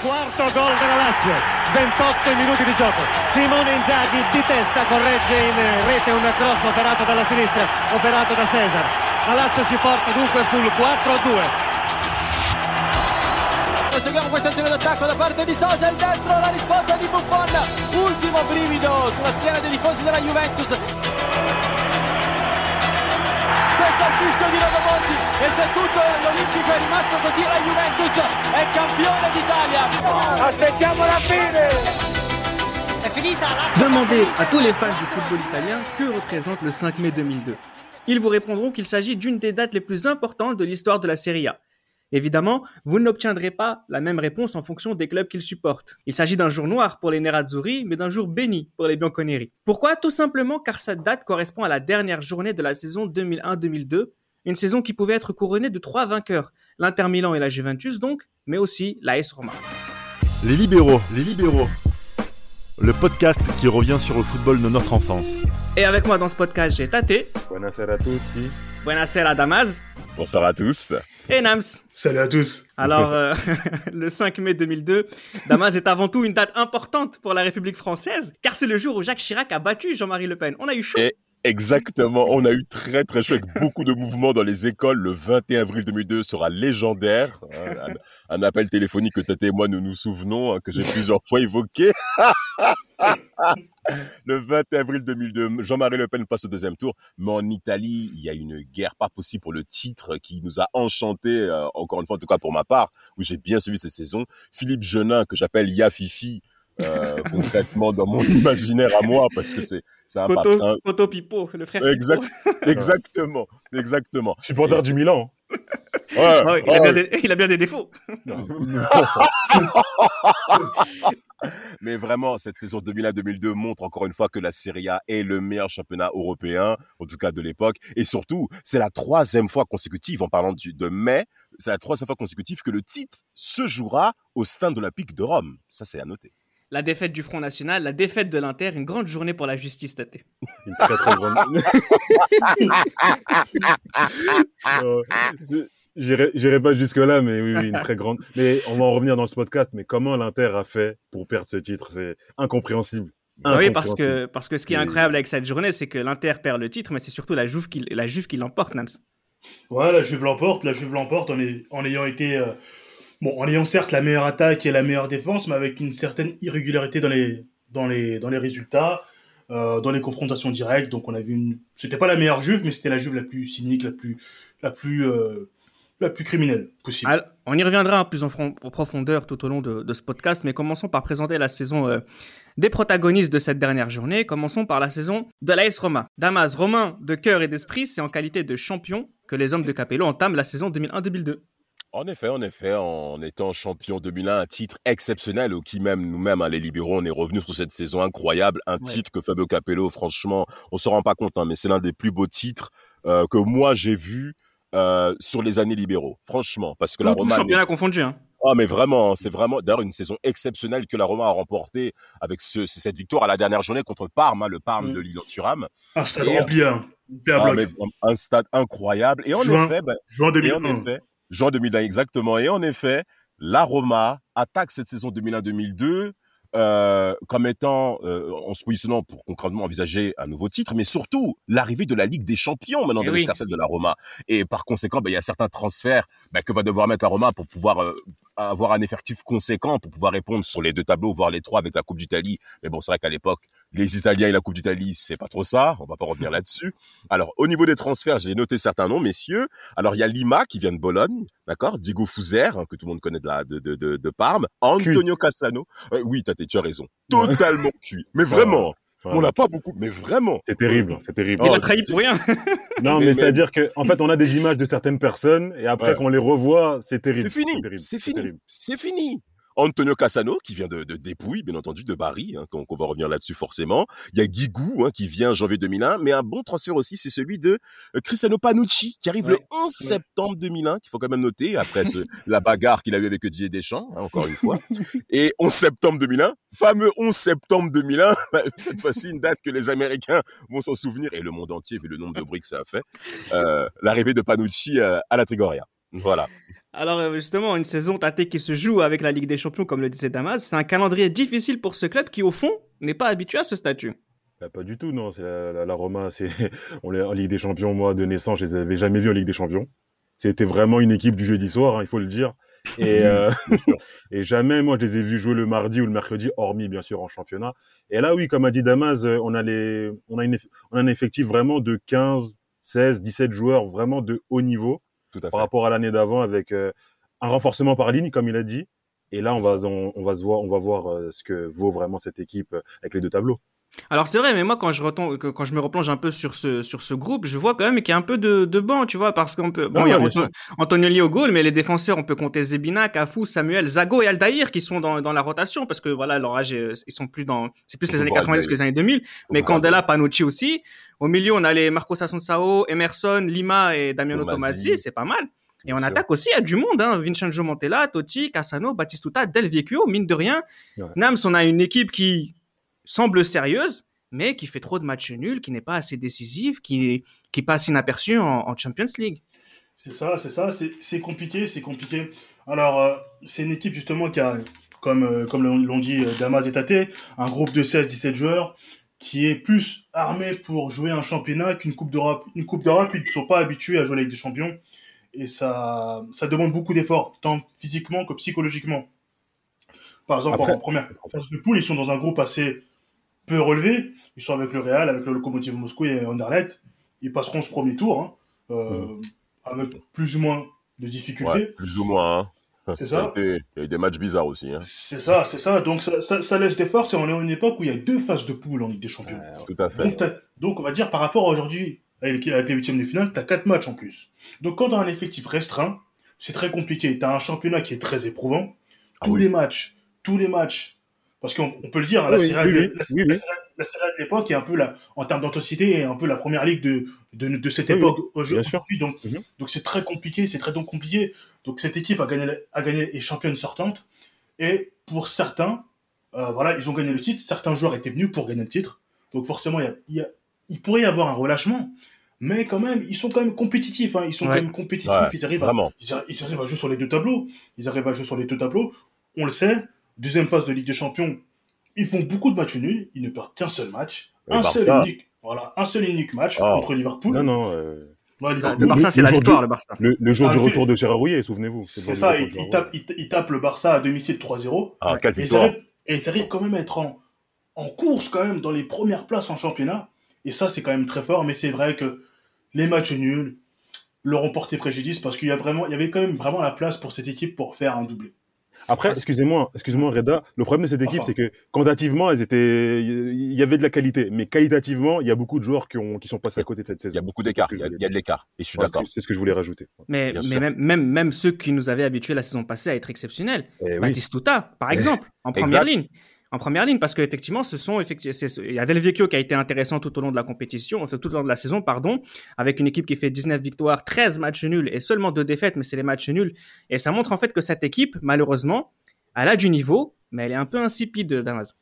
quarto gol della Lazio. 28 minuti di gioco. Simone Inzaghi di testa corregge in rete un cross operato dalla sinistra operato da Cesar. La Lazio si porta dunque sul 4-2 Proseguiamo questa azione d'attacco da parte di Sosa, il destro, la risposta di Buffon, ultimo brivido sulla schiena dei tifosi della Juventus. E la Juventus d'Italia. Aspettiamo la fine! Demandez à tous les fans du football italien que représente le 5 mai 2002. Ils vous répondront qu'il s'agit d'une des dates les plus importantes de l'histoire de la Serie A. Évidemment, vous n'obtiendrez pas la même réponse en fonction des clubs qu'ils supportent. Il s'agit d'un jour noir pour les Nerazzurri, mais d'un jour béni pour les Bianconeri. Pourquoi? Tout simplement car cette date correspond à la dernière journée de la saison 2001-2002, une saison qui pouvait être couronnée de trois vainqueurs, l'Inter Milan et la Juventus donc, mais aussi la S Roma. Les libéraux, les libéraux. Le podcast qui revient sur le football de notre enfance. Et avec moi dans ce podcast, j'ai Tate. Buonasera a tutti. Buonasera Damas. Bonsoir à tous. Et Nams. Salut à tous. Alors, euh, le 5 mai 2002, Damas est avant tout une date importante pour la République française, car c'est le jour où Jacques Chirac a battu Jean-Marie Le Pen. On a eu chaud. Et exactement, on a eu très très chaud avec beaucoup de mouvements dans les écoles. Le 21 avril 2002 sera légendaire. Un, un appel téléphonique que Tate et moi nous nous souvenons, hein, que j'ai plusieurs fois évoqué. le 21 avril 2002, Jean-Marie Le Pen passe au deuxième tour, mais en Italie, il y a une guerre pas possible pour le titre qui nous a enchanté, euh, encore une fois, en tout cas pour ma part, où j'ai bien suivi cette saison. Philippe Genin, que j'appelle Yafifi, euh, concrètement dans mon imaginaire à moi, parce que c'est c'est un pape. C'est un- Poto Pipo, le frère Exact, Pipo. exactement, exactement. Supporter du Milan. Ouais, Ah oui, il, a bien des, il a bien des défauts. Mais vraiment, cette saison 2001-2002 montre encore une fois que la Serie A est le meilleur championnat européen, en tout cas de l'époque. Et surtout, c'est la troisième fois consécutive, en parlant du- de mai, c'est la troisième fois consécutive que le titre se jouera au Stade olympique de Rome. Ça, c'est à noter. La défaite du Front National, la défaite de l'Inter, une grande journée pour la justice Tate. Une très très grande. Euh, J'irai pas jusque là, mais oui, oui, une très grande. Mais on va en revenir dans ce podcast. Mais comment l'Inter a fait pour perdre ce titre? C'est incompréhensible. Ah oui, parce que, parce que ce qui est incroyable avec cette journée, c'est que l'Inter perd le titre, mais c'est surtout la Juve qui, la Juve qui l'emporte, Nams. Ouais, la Juve l'emporte, la Juve l'emporte en, en ayant été. euh, bon, en ayant certes la meilleure attaque et la meilleure défense, mais avec une certaine irrégularité dans les, dans les, dans les résultats, euh, dans les confrontations directes. Donc on a vu une. C'était pas la meilleure Juve, mais c'était la Juve la plus cynique, la plus, la plus, euh, la plus criminelle possible. On y reviendra plus en, en profondeur tout au long de, de ce podcast, mais commençons par présenter la saison euh, des protagonistes de cette dernière journée. Commençons par la saison de l'AS Roma. Damas, Romain, de cœur et d'esprit, c'est en qualité de champion que les hommes de Capello entament la saison 2001-2002. En effet, en effet, en étant champion 2001, un titre exceptionnel, au qui même nous-mêmes, hein, les libéraux, on est revenus sur cette saison incroyable, un titre que Fabio Capello, franchement, on se rend pas compte, hein, mais c'est l'un des plus beaux titres euh, que moi j'ai vu euh, sur les années libéraux, franchement, parce que la Tout Roma, championnat confondu. Hein. ah mais vraiment, c'est vraiment d'ailleurs une saison exceptionnelle que la Roma a remportée avec ce, cette victoire à la dernière journée contre Parme, hein, le Parme Mm. de Lilo Turam. Un stade rempli, hein. À Ah, mais un stade incroyable. Et en Juin. effet, ben, Juin et en 2001. effet, juin 2001 exactement. Et en effet, la Roma attaque cette saison 2001-2002 euh, comme étant, euh, en se positionnant pour concrètement envisager un nouveau titre, mais surtout l'arrivée de la Ligue des Champions maintenant Eh de oui. l'escarcelle de la Roma. Et par conséquent, ben, il y a certains transferts ben, que va devoir mettre la Roma pour pouvoir euh, avoir un effectif conséquent, pour pouvoir répondre sur les deux tableaux, voire les trois avec la Coupe d'Italie. Mais bon, c'est vrai qu'à l'époque, les Italiens et la Coupe d'Italie, c'est pas trop ça. On va pas revenir là-dessus. Alors, au niveau des transferts, j'ai noté certains noms, messieurs. Alors, il y a Lima qui vient de Bologne, d'accord? Diego Fuser, hein, que tout le monde connaît de, la, de, de, de, de Parme. Antonio Cassano. Euh, oui, Tate, tu as raison. Totalement cuit. Mais vraiment, on n'a pas beaucoup, mais vraiment. C'est terrible, c'est terrible. Il Oh, a trahi pour rien. Non, mais- mais, mais- c'est-à-dire que, en fait, on a des images de certaines personnes et après Ouais. qu'on les revoit, c'est terrible. C'est fini. terrible, C'est fini. terrible. C'est fini. Antonio Cassano, qui vient de, de Dépouille, bien entendu, de Bari, hein, qu'on va revenir là-dessus forcément. Il y a Guigou, hein, qui vient en janvier 2001, mais un bon transfert aussi, c'est celui de euh, Cristiano Panucci, qui arrive le Ouais. 11 septembre 2001, qu'il faut quand même noter, après ce- la bagarre qu'il a eu avec Didier Deschamps, hein, encore une fois. Et 11 septembre 2001, fameux 11 septembre 2001, bah, cette fois-ci une date que les Américains vont s'en souvenir, et le monde entier, vu le nombre de bruit que ça a fait, euh, l'arrivée de Panucci euh, à la Trigoria. Voilà. Alors euh, justement, une saison tâtée qui se joue avec la Ligue des Champions, comme le disait Damas, c'est un calendrier difficile pour ce club qui, au fond, n'est pas habitué à ce statut. Bah, pas du tout, non. C'est la, la, la Roma, c'est on est en Ligue des Champions. Moi, de naissance, je les avais jamais vus en Ligue des Champions. C'était vraiment une équipe du jeudi soir, hein, il faut le dire. Et, euh, et jamais, moi, je les ai vus jouer le mardi ou le mercredi, hormis bien sûr en championnat. Et là, oui, comme a dit Damas, euh, on a les, on a une, on a un effectif vraiment de 15, 16, 17 joueurs vraiment de haut niveau Tout à par fait. rapport à l'année d'avant avec euh, un renforcement par ligne, comme il a dit. Et là, on va, on, on va se voir, on va voir euh, ce que vaut vraiment cette équipe euh, avec les deux tableaux. Alors c'est vrai, mais moi quand je retombe, quand je me replonge un peu sur ce sur ce groupe, je vois quand même qu'il y a un peu de, de banc, tu vois, parce qu'on peut. Bon, Non, il y a ouais, Anto- bien Antonioli au goal, mais les défenseurs, on peut compter Zebina, Cafou, Samuel, Zago et Aldaïr qui sont dans, dans la rotation parce que voilà, leur âge, est- ils sont plus dans, c'est plus les années voir 90 que les années 2000. Mais Candela, Panucci aussi. Au milieu, on a les Marcos Assunção, Emerson, Lima et Damiano. Tomasi, c'est pas mal. Et Bien sûr. attaque aussi, il y a du monde, hein. Vincenzo Montella, Totti, Cassano, Batistuta, Del Vecchio, mine de rien. Ouais. Nams, on a une équipe qui semble sérieuse, mais qui fait trop de matchs nuls, qui n'est pas assez décisive, qui, qui passe inaperçue en, en Champions League. C'est ça, c'est ça, c'est compliqué, c'est compliqué. Alors, euh, c'est une équipe justement qui a, comme, euh, comme l'ont dit euh, Damas et Tate, un groupe de 16-17 joueurs qui est plus armé pour jouer un championnat qu'une Coupe d'Europe. Une Coupe d'Europe, ils ne sont pas habitués à jouer la Ligue des Champions. Et ça, ça demande beaucoup d'efforts, tant physiquement que psychologiquement. Par exemple, Après- en première phase de poule, ils sont dans un groupe assez peu relevé. Ils sont avec le Real, avec le Lokomotiv Moscou et Anderlecht. Ils passeront ce premier tour, hein, euh, avec plus ou moins de difficultés. Ouais, plus ou moins. Hein. C'est Ça Il y a eu des matchs bizarres aussi. Hein. C'est ça, c'est ça. Donc ça, ça, ça laisse des forces et on est à une époque où il y a deux phases de poule en Ligue des Champions. Tout à fait. Donc, on va dire par rapport à aujourd'hui, avec les avec les huitièmes de finale, tu as quatre matchs en plus. Donc quand tu as un effectif restreint, c'est très compliqué. Tu as un championnat qui est très éprouvant. Ah Tous oui. les matchs, tous les matchs, parce qu'on on peut le dire, hein, la Oui, Serie A de- l'époque est un peu la, en termes d'intensité, est un peu la première ligue de, de, de cette Oui, époque aujourd'hui. Donc Mhm. donc c'est très compliqué, c'est très donc compliqué. Donc cette équipe a gagné, a gagné est championne sortante. Et pour certains, euh, voilà, ils ont gagné le titre. Certains joueurs étaient venus pour gagner le titre. Donc forcément, il, y a- il, y a- il pourrait y avoir un relâchement. Mais quand même, ils sont quand même compétitifs. hein. Ils sont Ouais. quand même compétitifs. Ouais, ils, arrivent à, ils arrivent à jouer sur les deux tableaux. Ils arrivent à jouer sur les deux tableaux. On le sait. Deuxième phase de Ligue des Champions, ils font beaucoup de matchs nuls. Ils ne perdent qu'un seul match. Le un seul unique. Voilà, un seul et unique match Oh. contre Liverpool. Non, non. euh, Ouais, Le. Barça, c'est la jour victoire, du- le Barça. le, le jour Ah, du retour de Gérard Rouillet, souvenez-vous. C'est ça, ils, ils tapent le Barça à domicile 3-0. Ah, quelle Et ils, victoire. arrivent, et ils arrivent quand même à être en, en course quand même dans les premières places en championnat. Et ça, c'est quand même très fort. Mais c'est vrai que les matchs nuls leur ont porté préjudice parce qu'il y, a vraiment, il y avait quand même vraiment la place pour cette équipe pour faire un doublé. Après, excusez-moi, excusez-moi, Reda. Le problème de cette équipe, Enfin. c'est que quantitativement, elles étaient, il y avait de la qualité, mais qualitativement, il y a beaucoup de joueurs qui ont, qui sont passés à côté de cette saison. Il y a beaucoup d'écart. Il y a, que je il y a de l'écart. Et je suis voulais- d'accord. C'est ce que je voulais rajouter. Mais, même, même, même ceux qui nous avaient habitués la saison passée à être exceptionnels. Eh oui. Batistuta, par exemple, en première Exact. ligne. En première ligne, parce qu'effectivement, ce sont effectivement, il y a Del Vecchio qui a été intéressant tout au long de la compétition, tout au long de la saison, pardon, avec une équipe qui fait 19 victoires, 13 matchs nuls et seulement deux défaites, mais c'est les matchs nuls. Et ça montre en fait que cette équipe, malheureusement, elle a du niveau, mais elle est un peu insipide, Damas.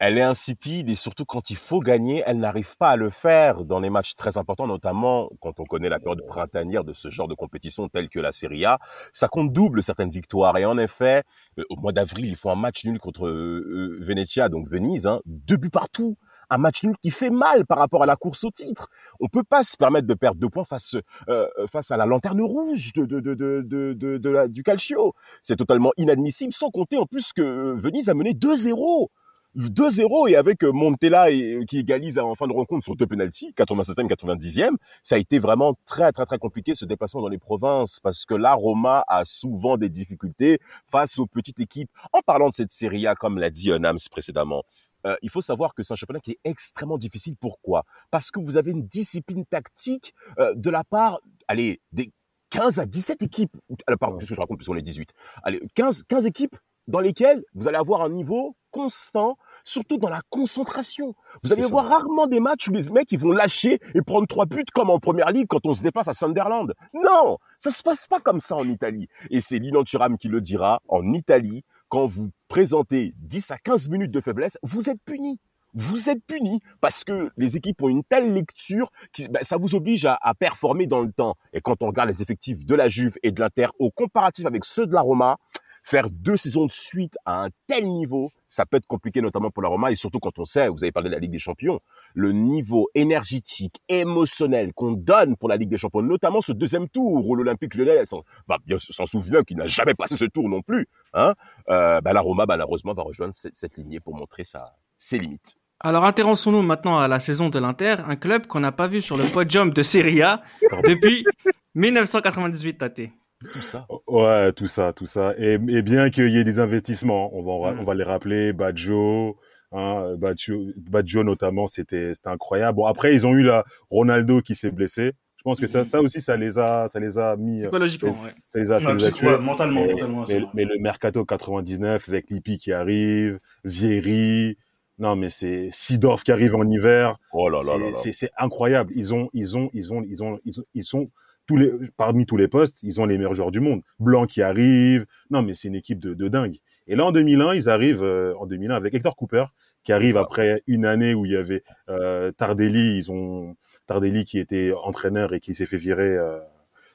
Elle est insipide et surtout quand il faut gagner, elle n'arrive pas à le faire dans les matchs très importants, notamment quand on connaît la période printanière de ce genre de compétition telle que la Serie A. Ça compte double certaines victoires. Et en effet, euh, au mois d'avril, ils font un match nul contre euh, euh, Venezia, donc Venise, hein, deux buts partout. Un match nul qui fait mal par rapport à la course au titre. On peut pas se permettre de perdre deux points face euh, face à la lanterne rouge de, de, de, de, de, de- de la- du Calcio. C'est totalement inadmissible, sans compter en plus que Venise a mené 2-0. 2-0 et avec euh, Montella et, qui égalise en fin de rencontre sur deux penalties, 87e, 90e, ça a été vraiment très très très compliqué ce déplacement dans les provinces parce que là Roma a souvent des difficultés face aux petites équipes. En parlant de cette Serie A, comme l'a dit euh, Nams précédemment, euh, il faut savoir que c'est un championnat qui est extrêmement difficile. Pourquoi? Parce que vous avez une discipline tactique euh, de la part, allez, des 15 à 17 équipes. Alors, pardon, qu'est-ce que je raconte puisqu'on est 18 Allez, 15, 15 équipes dans lesquelles vous allez avoir un niveau constant, surtout dans la concentration. Vous allez voir rarement des matchs où les mecs ils vont lâcher et prendre trois buts comme en première ligue quand on se déplace à Sunderland. Non, ça se passe pas comme ça en Italie. Et c'est Lilian Thuram qui le dira. En Italie, quand vous présentez 10 à 15 minutes de faiblesse, vous êtes puni. vous êtes punis parce que les équipes ont une telle lecture qui ben, ça vous oblige à, à, performer dans le temps. Et quand on regarde les effectifs de la Juve et de l'Inter au comparatif avec ceux de la Roma, faire deux saisons de suite à un tel niveau, ça peut être compliqué notamment pour la Roma et surtout quand on sait, vous avez parlé de la Ligue des Champions, le niveau énergétique, émotionnel qu'on donne pour la Ligue des Champions, notamment ce deuxième tour où l'Olympique Lyonnais s'en souvient qu'il n'a jamais passé ce tour non plus. Hein euh, bah, la Roma malheureusement va rejoindre cette, cette lignée pour montrer sa, ses limites. Alors intéressons-nous maintenant à la saison de l'Inter, un club qu'on n'a pas vu sur le podium de Serie A depuis 1998, Tate. Tout ça. Ouais, tout ça, tout ça. Et, et bien qu'il y ait des investissements, on va, mm. on va les rappeler, Baggio, hein, Baggio, Baggio notamment, c'était, c'était incroyable. Bon, après, ils ont eu la Ronaldo qui s'est blessé. Je pense que ça, ça aussi, ça les a, ça les a mis. Psychologiquement, ça, ouais. ça les a, ça les a tués. mentalement, mais, mentalement. Mais, mais, le mercato 99 avec Lippi qui arrive, Vieri. Non, mais c'est Sidorf qui arrive en hiver. Oh là là là. C'est incroyable. Ils ont, ils ont, ils ont, ils ont, ils, ont, ils sont tous les, parmi tous les postes, ils ont les meilleurs joueurs du monde. Blanc qui arrive. Non, mais c'est une équipe de, de dingue. Et là, en 2001, ils arrivent euh, en 2001 avec Hector Cooper, qui arrive après une année où il y avait euh, Tardelli. Ils ont Tardelli qui était entraîneur et qui s'est fait virer euh,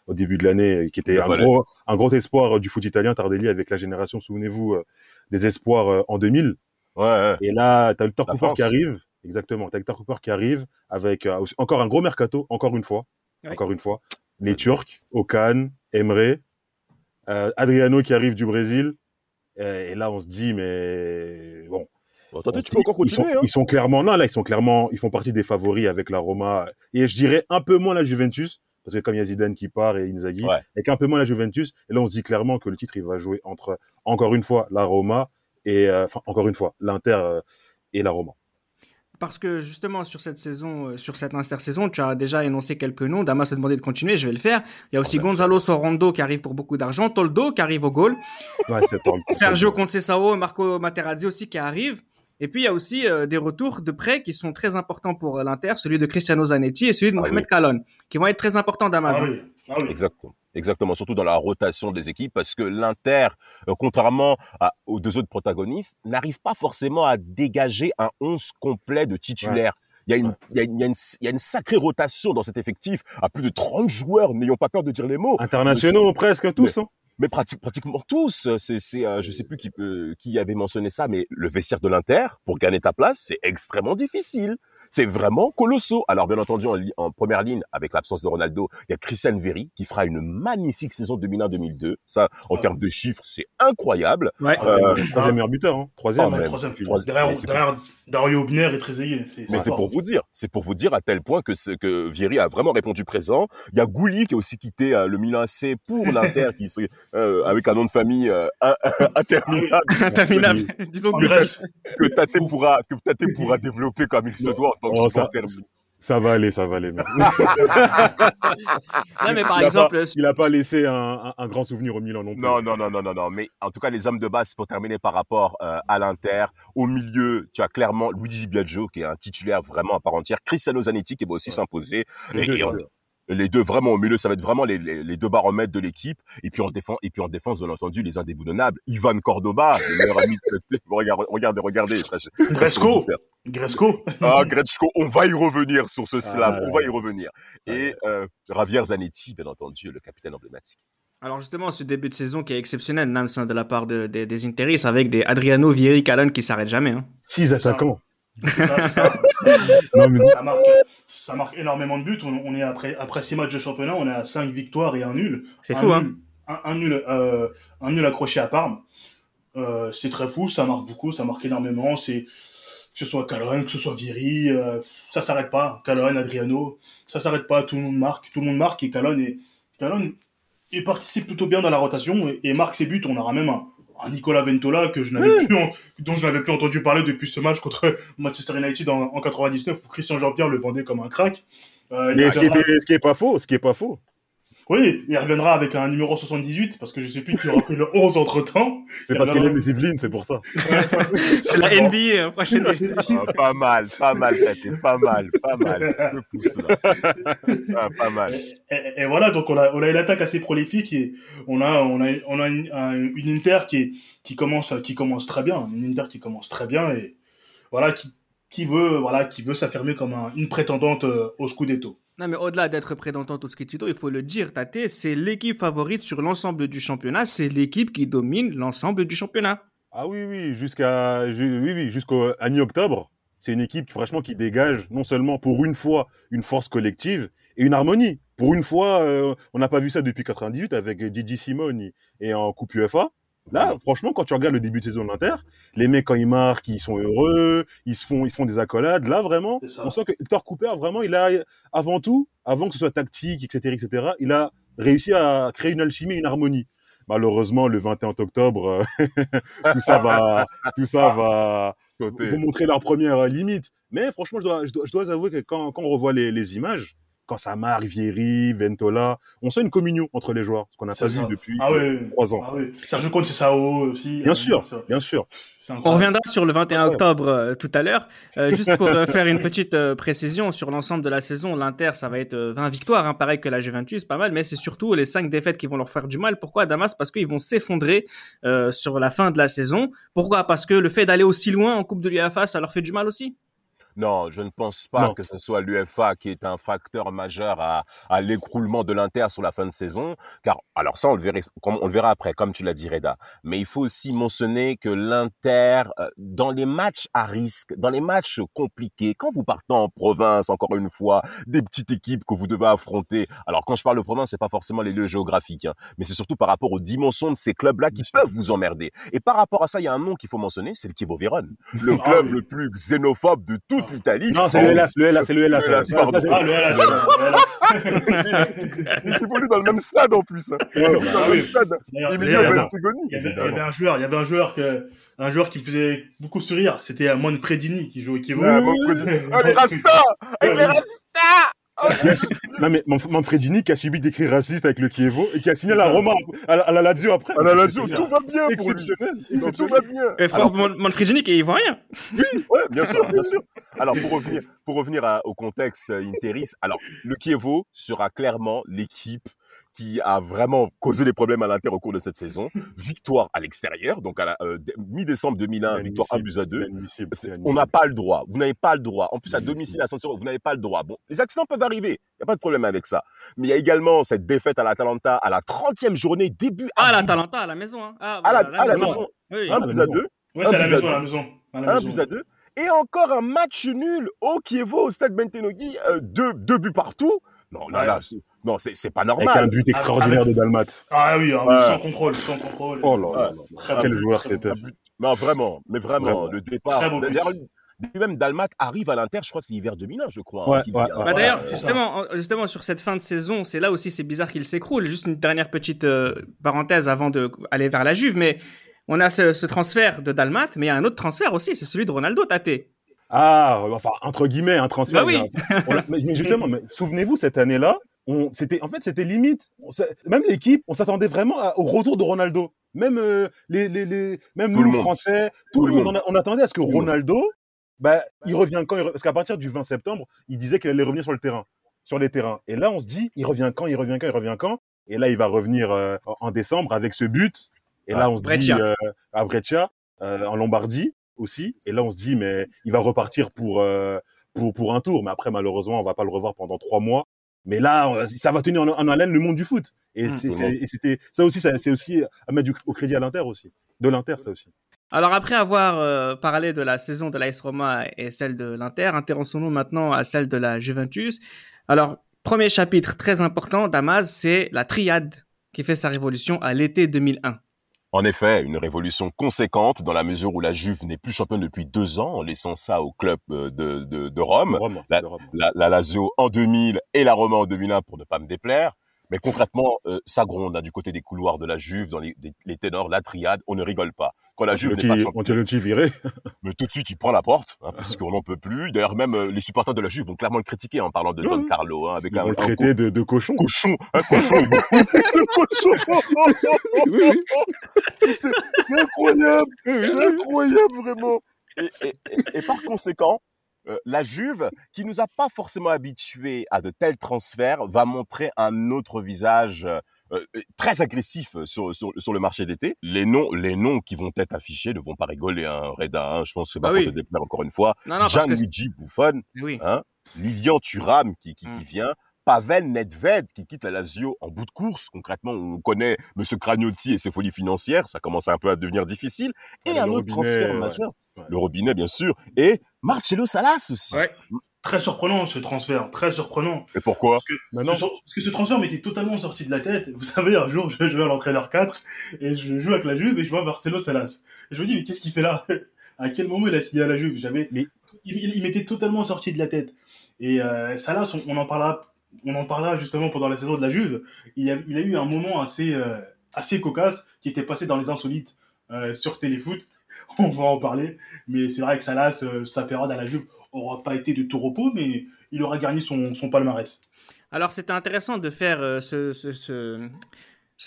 au début de l'année, qui était un gros, un gros espoir du foot italien. Tardelli avec la génération, souvenez-vous, euh, des espoirs euh, en 2000. Ouais, ouais. Et là, t'as Hector La Cooper France. qui arrive. Exactement. T'as Hector Cooper qui arrive avec euh, aussi- encore un gros mercato, encore une fois. Ouais. Encore une fois. Les Turcs, Okan, Emre, euh, Adriano qui arrive du Brésil. Euh, Et là, on se dit, mais bon. Toi, peux ils sont. Hein. ils sont clairement, non, là, ils sont clairement, ils font partie des favoris avec la Roma. Et je dirais un peu moins la Juventus, parce que comme il y a Zidane qui part et Inzaghi, Ouais. et qu'un peu moins la Juventus. Et là, on se dit clairement que le titre, il va jouer entre, encore une fois, la Roma et, euh, enfin, encore une fois, l'Inter euh, et la Roma. Parce que justement sur cette saison, euh, sur cette intersaison, tu as déjà énoncé quelques noms. Damas a demandé de continuer, je vais le faire. Il y a aussi merci. Gonzalo Sorondo qui arrive pour beaucoup d'argent, Toldo qui arrive au goal, Ouais, Sergio Conceição, Marco Materazzi aussi qui arrive. Et puis il y a aussi euh, des retours de prêts qui sont très importants pour euh, l'Inter, celui de Cristiano Zanetti et celui de Ah Mohamed oui. Kalon, qui vont être très importants Ah d'Amazon. oui, ah oui. Exactement. Exactement, surtout dans la rotation des équipes, parce que l'Inter, euh, contrairement à- aux deux autres protagonistes, n'arrive pas forcément à dégager un 11 complet de titulaires. Il y, a une, il, y a une, il, y a une, il y a une sacrée rotation dans cet effectif, à plus de 30 joueurs, n'ayons pas peur de dire les mots. Internationaux presque tous. Hein. Mais pratiquement, tous. C'est, c'est, euh, je sais plus qui, qui avait mentionné ça, mais le vestiaire de l'Inter, pour gagner ta place, c'est extrêmement difficile. C'est vraiment colossaux. Alors, bien entendu, en, première ligne, avec l'absence de Ronaldo, il y a Christian Vieri, qui fera une magnifique saison 2001-2002. Ça, en Ah. termes de chiffres, c'est incroyable. Ouais. Euh, Troisième meilleur buteur, hein. Troisième. Ah, Ouais, même. troisième. Derrière, derrière Dario Obner et Trezeguet. Mais c'est pour vous dire, c'est pour vous dire à tel point que ce que Vieri a vraiment répondu présent. Il y a Gouli qui a aussi quitté euh, le Milan AC pour l'Inter, qui serait, euh, avec un nom de famille euh, interminable Interminable. Disons que que Tate pourra que Tate pourra développer comme il se doit en tant que Oh, ça- supporter. Ça va aller, ça va aller. mec. Non, mais par Il a pas- il a pas laissé un, un- un grand souvenir au Milan non plus. Non, non, non, non, non, non. Mais en tout cas, les hommes de base, pour terminer par rapport euh, à l'Inter, au milieu, tu as clairement Luigi Biagio, qui est un titulaire vraiment à part entière, Cristiano Zanetti, qui va aussi s'imposer. Les deux. vraiment au milieu, ça va être vraiment les, les, les deux baromètres de l'équipe. Et puis en défense, et puis en défense, bien entendu, les indéboulonnables. Ivan Cordoba, le meilleur ami de. Regardez, regardez, regardez. Gresco. Gresco. Ah, Gretschko, on va y revenir sur ce slam, Ah, on va y revenir. Et euh, Javier Zanetti, bien entendu, le capitaine emblématique. Alors justement, ce début de saison qui est exceptionnel, Nams, hein, de la part de- de- des Interis, avec des Adriano, Vieri, Calon qui s'arrêtent jamais. hein. Six attaquants. C'est ça, c'est ça. Non, mais ça, marque, ça marque énormément de buts. On, on est après, après six matchs de championnat, on est à 5 victoires et un nul. C'est Un fou, hein nul, un, un nul, euh, un nul accroché à Parme. Euh, c'est très fou, ça marque beaucoup, ça marque énormément. C'est que ce soit Calonne, que ce soit Vieri, euh, ça s'arrête pas. Calonne, Adriano, ça s'arrête pas. Tout le monde marque, tout le monde marque et Calonne est, Calonne, il participe plutôt bien dans la rotation et, et marque ses buts. On aura même un, un Nicolas Ventola que je n'avais plus en- dont je n'avais plus entendu parler depuis ce match contre Manchester United en, en 99 où Christian Jean-Pierre le vendait comme un crack. Euh, mais ce qui, était, ce qui est pas faux, ce qui est pas faux. Oui, il reviendra avec un numéro 78 parce que je sais plus qui aura pris le 11 entre temps. C'est parce qu'il aime les Yvelines, c'est pour ça. C'est la NBA, hein, prochaine Ah, pas mal, pas mal, Tate, pas mal, pas mal. Je pousse là. Ah, pas mal. Et, et voilà, donc on a, on a une attaque assez prolifique et on a, on a, on a une, un- une Inter qui, est- qui commence, qui commence très bien, une Inter qui commence très bien et voilà, qui, qui veut, voilà, qui veut s'affirmer comme un- une prétendante euh, au Scudetto. Non, mais au-delà d'être prétendante au Scudetto, il faut le dire, Tate, c'est l'équipe favorite sur l'ensemble du championnat. C'est l'équipe qui domine l'ensemble du championnat. Ah oui, oui, jusqu'à ju- oui, mi-octobre, c'est une équipe franchement qui dégage non seulement pour une fois une force collective et une harmonie. Pour une fois, euh, on n'a pas vu ça depuis 98 avec Gigi Simoni et en Coupe UEFA. Là, franchement, quand tu regardes le début de saison de l'Inter, les mecs quand ils marquent, ils sont heureux, ils se font, ils se font des accolades. Là, vraiment, on sent que Hector Cooper, vraiment, il a avant tout, avant que ce soit tactique, etc., etc., il a réussi à créer une alchimie, une harmonie. Malheureusement, le 21 octobre, euh, tout ça va, tout ça va, vont montrer leur première limite. Mais franchement, je dois, je dois, je dois avouer que quand, quand on revoit les, les images, quand ça marque, Vieri, Ventola, on sent une communion entre les joueurs, ce qu'on n'a C'est pas ça. vu depuis Ah oui, trois ans. ah oui. Sergio Conte, c'est Sao aussi. Bien Euh, sûr, c'est- bien sûr. On reviendra sur le 21 Ouais. octobre euh, tout à l'heure. Euh, juste pour euh, faire une petite euh, précision sur l'ensemble de la saison, l'Inter, ça va être euh, 20 victoires, hein, pareil que la Juventus, pas mal, mais c'est surtout les 5 défaites qui vont leur faire du mal. Pourquoi Damas? Parce qu'ils vont s'effondrer euh, sur la fin de la saison. Pourquoi? Parce que le fait d'aller aussi loin en Coupe de l'UEFA, ça leur fait du mal aussi? Non, je ne pense pas Non. que ce soit l'UFA qui est un facteur majeur à, à l'écroulement de l'Inter sur la fin de saison. Car, alors ça, on le, verra, comme- on le verra après, comme tu l'as dit, Reda. Mais il faut aussi mentionner que l'Inter, euh, dans les matchs à risque, dans les matchs compliqués, quand vous partez en province, encore une fois, des petites équipes que vous devez affronter. Alors, quand je parle de province, c'est pas forcément les lieux géographiques, hein, mais c'est surtout par rapport aux dimensions de ces clubs-là qui peuvent vous emmerder. Et par rapport à ça, il y a un nom qu'il faut mentionner, c'est le Chievo Vérone, le Ah club le plus xénophobe de toute l'Italie. Non, c'est le Hellas, le Hellas, c'est le Hellas. Hellas, Ah, le LS, le LS. Il s'évolue dans le même stade en plus. Il s'évolue dans Ah le oui. même stade. D'ailleurs, Emilio d'ailleurs, il y avait- un joueur, il y avait un joueur que, un joueur qui me faisait beaucoup sourire. C'était Manfredini qui jouait, qui Ouais, Manfredini. Ah, les Rastas Avec les Non, mais Manf- Manfredini qui a subi des cris racistes avec le Chievo et qui a signé la Roma à la, à la Lazio après. À la Lazio, tout va bien pour lui. Exceptionnel. Tout va bien. Et Franck Mon- Manfredini qui est ivoirien. Ouais, bien sûr, bien sûr. Alors, pour revenir, pour revenir à- au contexte euh, interis, alors, le Chievo sera clairement l'équipe qui a vraiment causé des problèmes à l'Inter au cours de cette saison. Victoire à l'extérieur, donc à la euh, dé- mi-décembre 2001, victoire 1 but à 2. Inadmissible, C'est- c'est On n'a pas le droit. Vous n'avez pas le droit. En plus, à domicile, à San Siro, vous n'avez pas le droit. Bon, les accidents peuvent arriver. Il n'y a pas de problème avec ça. Mais il y a également cette défaite à l'Atalanta à la 30e journée, début Ah, avril, l'Atalanta à la maison. Hein. Ah, à la, à maison. Oui. Un à deux. Ouais, c'est à la à maison, à deux. la maison. À Un à deux. Et encore un match nul au Kievo, au stade Bentenogui. euh, deux, deux buts partout. Non, là, Ouais. là, c'est- non, c'est c'est pas Avec un normal. but extraordinaire de Dalmat. Ah oui, hein, Ouais. sans contrôle, sans contrôle. Oh là là. Très Quel bon, joueur c'était. Non, vraiment, mais vraiment, Vraiment. le départ. Très bon but. D'ailleurs, même Dalmat arrive à l'Inter, je crois que c'est hiver 2001, je crois. Ouais, hein, ouais, ouais. Bah d'ailleurs, justement, justement sur cette fin de saison, c'est là aussi c'est bizarre qu'il s'écroule. Juste une dernière petite euh, parenthèse avant de aller vers la Juve, mais on a ce, ce transfert de Dalmat, mais il y a un autre transfert aussi, c'est celui de Ronaldo Tate. Ah, enfin, entre guillemets, un transfert. Bah oui. Mais, justement, souvenez-vous, cette année-là, on, c'était, en fait, c'était limite. On même l'équipe, on s'attendait vraiment à- au retour de Ronaldo. Même euh, les, les, les, même nous. Français, tout, le monde, on, attendait à ce que Tout. Ronaldo, bah, il revient quand il re- Parce qu'à partir du 20 septembre, il disait qu'il allait revenir sur le terrain, sur les terrains. Et là, on se dit, il revient quand, il revient quand, il revient quand? Et là, il va revenir euh, en décembre avec ce but. Et là, on se dit euh, à Breccia, euh, en Lombardie aussi. Et là, on se dit, mais il va repartir pour pour pour un tour. Mais après, malheureusement, on va pas le revoir pendant trois mois. Mais là, ça va tenir en, en haleine le monde du foot. Et Mm. et c'était ça aussi, c'est aussi à mettre du, au crédit à l'Inter aussi, de l'Inter, ça aussi. Alors après avoir euh, parlé de la saison de l'AS Roma et celle de l'Inter, intéressons-nous maintenant à celle de la Juventus. Alors, premier chapitre très important, Damas, c'est la triade qui fait sa révolution à l'été 2001. En effet, une révolution conséquente dans la mesure où la Juve n'est plus championne depuis deux ans, en laissant ça au club euh, de, de, de Rome. Rome, La- de Rome. la, la Lazio en 2000 et la Roma en 2001 pour ne pas me déplaire. Mais concrètement, euh, ça gronde hein, du côté des couloirs de la Juve, dans les, les- les ténors, la triade, on ne rigole pas. Quand la Juve n'est pas championne, viré. mais tout de suite il prend la porte, hein, parce qu'on n'en peut plus. D'ailleurs, même euh, les supporters de la Juve vont clairement le critiquer en parlant de Don. Carlo, hein, avec Ils un, vont le traiter de, de cochon. co- cochon, un cochon, c'est incroyable, c'est incroyable vraiment. Et, et- et- et par conséquent, euh, la Juve, qui nous a pas forcément habitués à de tels transferts, va montrer un autre visage euh, euh, très agressif sur, sur, sur le marché d'été. Les noms, les noms qui vont être affichés ne vont pas rigoler. Hein. Reda, hein, je pense que c'est pas Ah pour oui. te déplaire encore une fois. Non, non, Gianluigi Buffon, Oui. hein, Lilian Thuram qui, qui, qui Mm. vient, Pavel Nedved qui quitte la Lazio en bout de course. Concrètement, on connaît Monsieur Cragnotti et ses folies financières, ça commence un peu à devenir difficile. Et Ouais, un autre robinet, transfert ouais. majeur, Ouais. le robinet bien sûr, et Marcelo Salas aussi. Ouais. Très surprenant ce transfert, très surprenant. Et pourquoi Parce que, Maintenant, ce, parce que ce transfert m'était totalement sorti de la tête. Vous savez, un jour, je jouais à l'entraîneur 4 et je joue avec la Juve et je vois Marcelo Salas. Et je me dis, mais qu'est-ce qu'il fait là? À quel moment il a signé à la Juve? J'avais, Mais- il, il- il m'était totalement sorti de la tête. Et euh, Salas, on, on en parlera, on en parlera justement pendant la saison de la Juve. Il a, il a eu un moment assez, euh, assez cocasse qui était passé dans les insolites euh, sur Téléfoot. On va en parler. Mais c'est vrai que Salas, euh, sa période à la Juve aura pas été de tout repos, mais il aura gagné son, palmarès. Alors, c'était intéressant de faire euh, ce,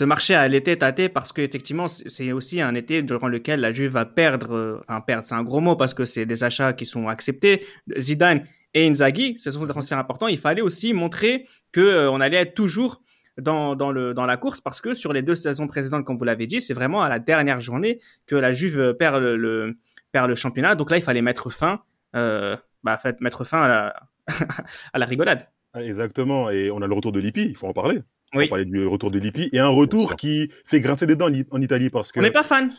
marché à l'été tâté parce qu'effectivement, c'est aussi un été durant lequel la Juve va perdre, euh, perdre, c'est un gros mot parce que c'est des achats qui sont acceptés. Zidane et Inzaghi, ce sont des transferts importants. Il fallait aussi montrer que euh, on allait être toujours dans, dans, le, dans la course parce que sur les deux saisons précédentes, comme vous l'avez dit, c'est vraiment à la dernière journée que la Juve perd le, le, perd le championnat. Donc là, il fallait mettre fin, euh, bah, fait, mettre fin à la, à la rigolade. Exactement, et on a le retour de Lippi, il faut en parler. Oui. parler du retour de Lippi, et un retour qui fait grincer des dents en Italie, parce que... On n'est pas fan.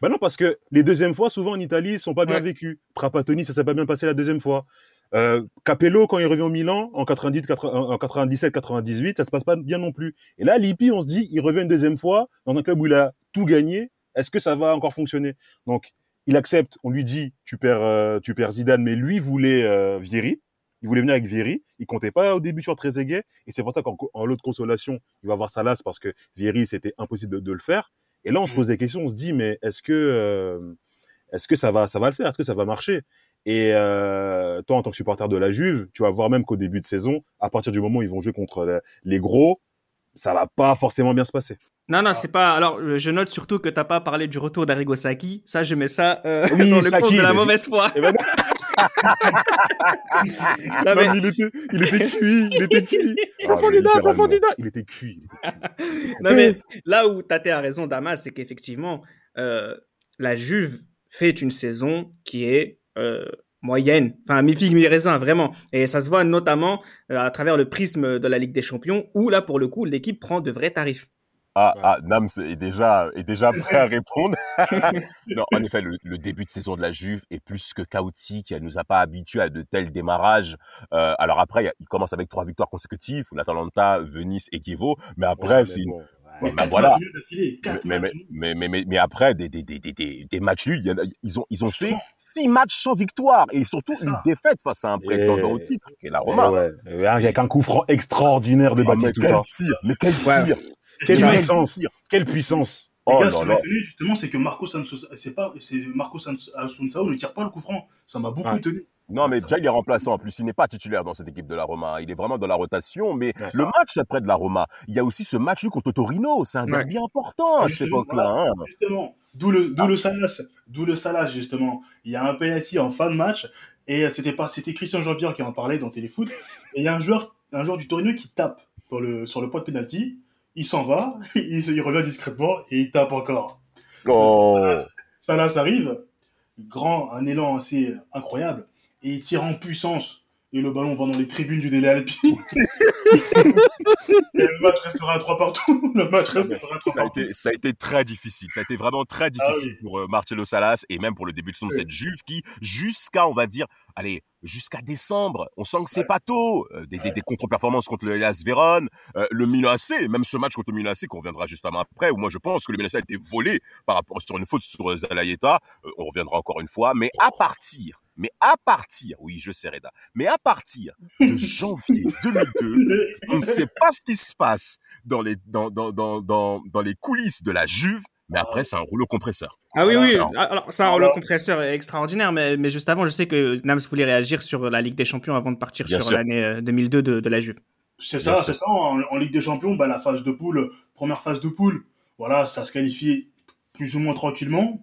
Bah non, parce que les deuxièmes fois, souvent en Italie, sont pas bien Ouais. vécues. Trapattoni, ça s'est pas bien passé la deuxième fois. Euh, Capello, quand il revient au Milan, en 90, 80 en 97, 98, ça se passe pas bien non plus. Et là, Lippi, on se dit, il revient une deuxième fois, dans un club où il a tout gagné, est-ce que ça va encore fonctionner? Donc, il accepte, on lui dit, tu perds, euh, tu perds Zidane, mais lui voulait euh, Vieri. Il voulait venir avec Vieri. Il comptait pas au début sur Trezeguet. Et c'est pour ça qu'en en lot de consolation, il va voir Salas parce que Vieri, c'était impossible de, de le faire. Et là, on se Mm. pose des questions. On se dit, mais est-ce que, euh, est-ce que ça va, ça va le faire? Est-ce que ça va marcher? Et euh, toi, en tant que supporter de la Juve, tu vas voir même qu'au début de saison, à partir du moment où ils vont jouer contre la- les gros, ça va pas forcément bien se passer. Non, non, Ah. c'est pas. Alors, euh, je note surtout que t'as pas parlé du retour d'Arrigo Saki. Ça, je mets ça euh, Oui, dans le Saki, compte de la mauvaise foi. Eh ben, Non, mais- il était, il était cuit, il était cuit. Ah, Profondida, littéralement. profondida. Il était cuit. il était cuit. non, mais là où Tate a raison, Damas, c'est qu'effectivement, euh, la Juve fait une saison qui est euh, moyenne, enfin mi-figue, mi-raisin, vraiment. Et ça se voit notamment euh, à travers le prisme de la Ligue des Champions, où là, pour le coup, l'équipe prend de vrais tarifs. Ah, Ouais. ah, Nams est déjà, est déjà prêt à répondre. non, en effet, le, le début de saison de la Juve est plus que chaotique. Elle nous a pas habitués à de tels démarrages. Euh, alors après, il commence avec trois victoires consécutives, l'Atalanta, Venise et Chievo. Mais après, c'est une- Mais bah voilà. mais, mais, mais, mais, mais, mais- mais après, des, des, des, des, des, des matchs nuls, il a- ils ont, ils ont fait six matchs sans victoire et surtout une défaite face à un prétendant au titre, qui est la Roma. ouais. Et Avec un coup franc extraordinaire de Ah, mais quel tir, mais quel tir Quelle puissance. Quelle puissance. Les Oh gars, là ce qui m'a étonné, justement, c'est que Marco Santos, c'est pas, c'est Marco Asunsao ne tire pas le coup franc. Ça m'a beaucoup Ouais. étonné. Non, mais déjà, il est remplaçant. En plus, il n'est pas titulaire dans cette équipe de la Roma. Il est vraiment dans la rotation. Mais le match après de la Roma, il y a aussi ce match contre Torino. C'est un Ouais. derby important à cette époque-là. hein. Justement, d'où le, d'où le Salas, d'où le Salas, justement. Il y a un penalty en fin de match, et c'était pas, c'était Christian Jean-Pierre qui en parlait dans Téléfoot, et il y a un joueur, un joueur du Torino qui tape sur le, sur le point de penalty, il s'en va, il, il revient discrètement, et il tape encore. Oh. Salas arrive, grand, un élan assez incroyable, et il tire en puissance, et le ballon va dans les tribunes du Dele Alpi. et le match restera à trois partout. Le match restera à trois Ça a, partout. été, ça a été très difficile. Ça a été vraiment très difficile pour euh, Marcelo Salas et même pour le début de de Oui. cette Juve qui, jusqu'à, on va dire, allez, jusqu'à décembre, on sent que c'est Ouais. pas tôt. Euh, des, des, des contre-performances contre le Hellas Vérone, euh, le Milan AC, même ce match contre le Milan AC qu'on reviendra justement après, où moi je pense que le Milan AC a été volé par rapport sur une faute sur euh, Zalaïeta. Euh, on reviendra encore une fois, mais à partir, mais à partir, oui, je sais Reda, mais à partir de janvier 2002, on ne sait pas ce qui se passe dans les, dans, dans, dans, dans, dans les coulisses de la Juve, mais après, c'est un rouleau compresseur. Ah oui, oui. ça. Alors, ça, Alors- le compresseur est extraordinaire, mais, mais juste avant, je sais que Nams voulait réagir sur la Ligue des Champions avant de partir Bien sur l'année euh, 2002 de, de la Juve. C'est ça, c'est ça. En, en Ligue des Champions, bah, la phase de poule, première phase de poule, voilà, ça se qualifie plus ou moins tranquillement.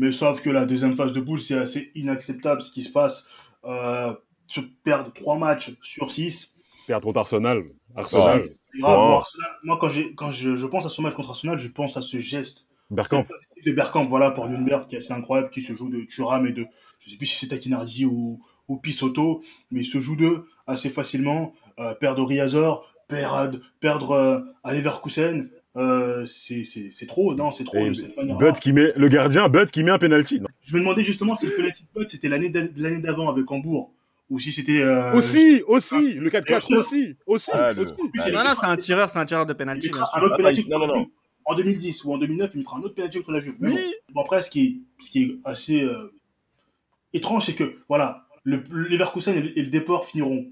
Mais sauf que la deuxième phase de poule, c'est assez inacceptable ce qui se passe. Euh, se perdre trois matchs sur six. Perdre contre Arsenal. Arsenal. Grave, Oh. moi, Arsenal, moi, quand, j'ai- quand je, je pense à ce match contre Arsenal, je pense à ce geste Bergkamp. De Bergkamp, voilà, pour Nürnberg, qui est assez incroyable, qui se joue de Thuram et de, je sais plus si c'est Takinardi ou, ou Pissotto, mais il se joue d'eux assez facilement. Euh, perdre Riazor, perdre, perdre euh, à Leverkusen, euh, c'est c'est- c'est trop, non, c'est trop Et de cette manière-là. Bud qui met, le gardien, Bud qui met un penalty. non Je me demandais justement si le penalty de Bud, c'était l'année d'a- l'année d'avant avec Hambourg, ou si c'était... euh, Aussi, aussi, le 4-4 Bien sûr. aussi, aussi, Ah, le- aussi. Ah, Non, non, c'est un tireur, c'est un tireur de il penalty. un autre penalty il- non, non, non. Juve. En 2010 ou en 2009, il mettra un autre penalty contre la Juve. Mais Oui. bon. Bon, après, ce qui est, ce qui est assez euh, étrange, c'est que voilà, le, le Leverkusen et le, et le Deport finiront,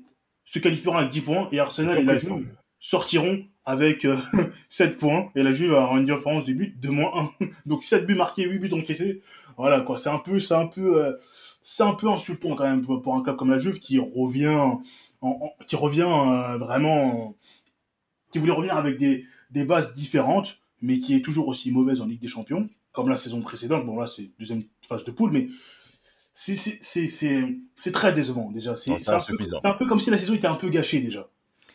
se qualifieront avec 10 points et Arsenal et la. Juve sortiront avec euh, 7 points et la Juve aura une différence de but de moins 1. Donc 7 buts marqués, 8 buts encaissés. Voilà quoi, c'est un peu, c'est un peu, euh, c'est un peu insultant quand même pour, un club comme la Juve qui revient, en- en- qui revient euh, vraiment, qui voulait revenir avec des, des bases différentes, mais qui est toujours aussi mauvaise en Ligue des Champions, comme la saison précédente. Bon là c'est deuxième phase de poule, mais c'est très décevant déjà. C'est un, un peu comme si la saison était un peu gâchée déjà.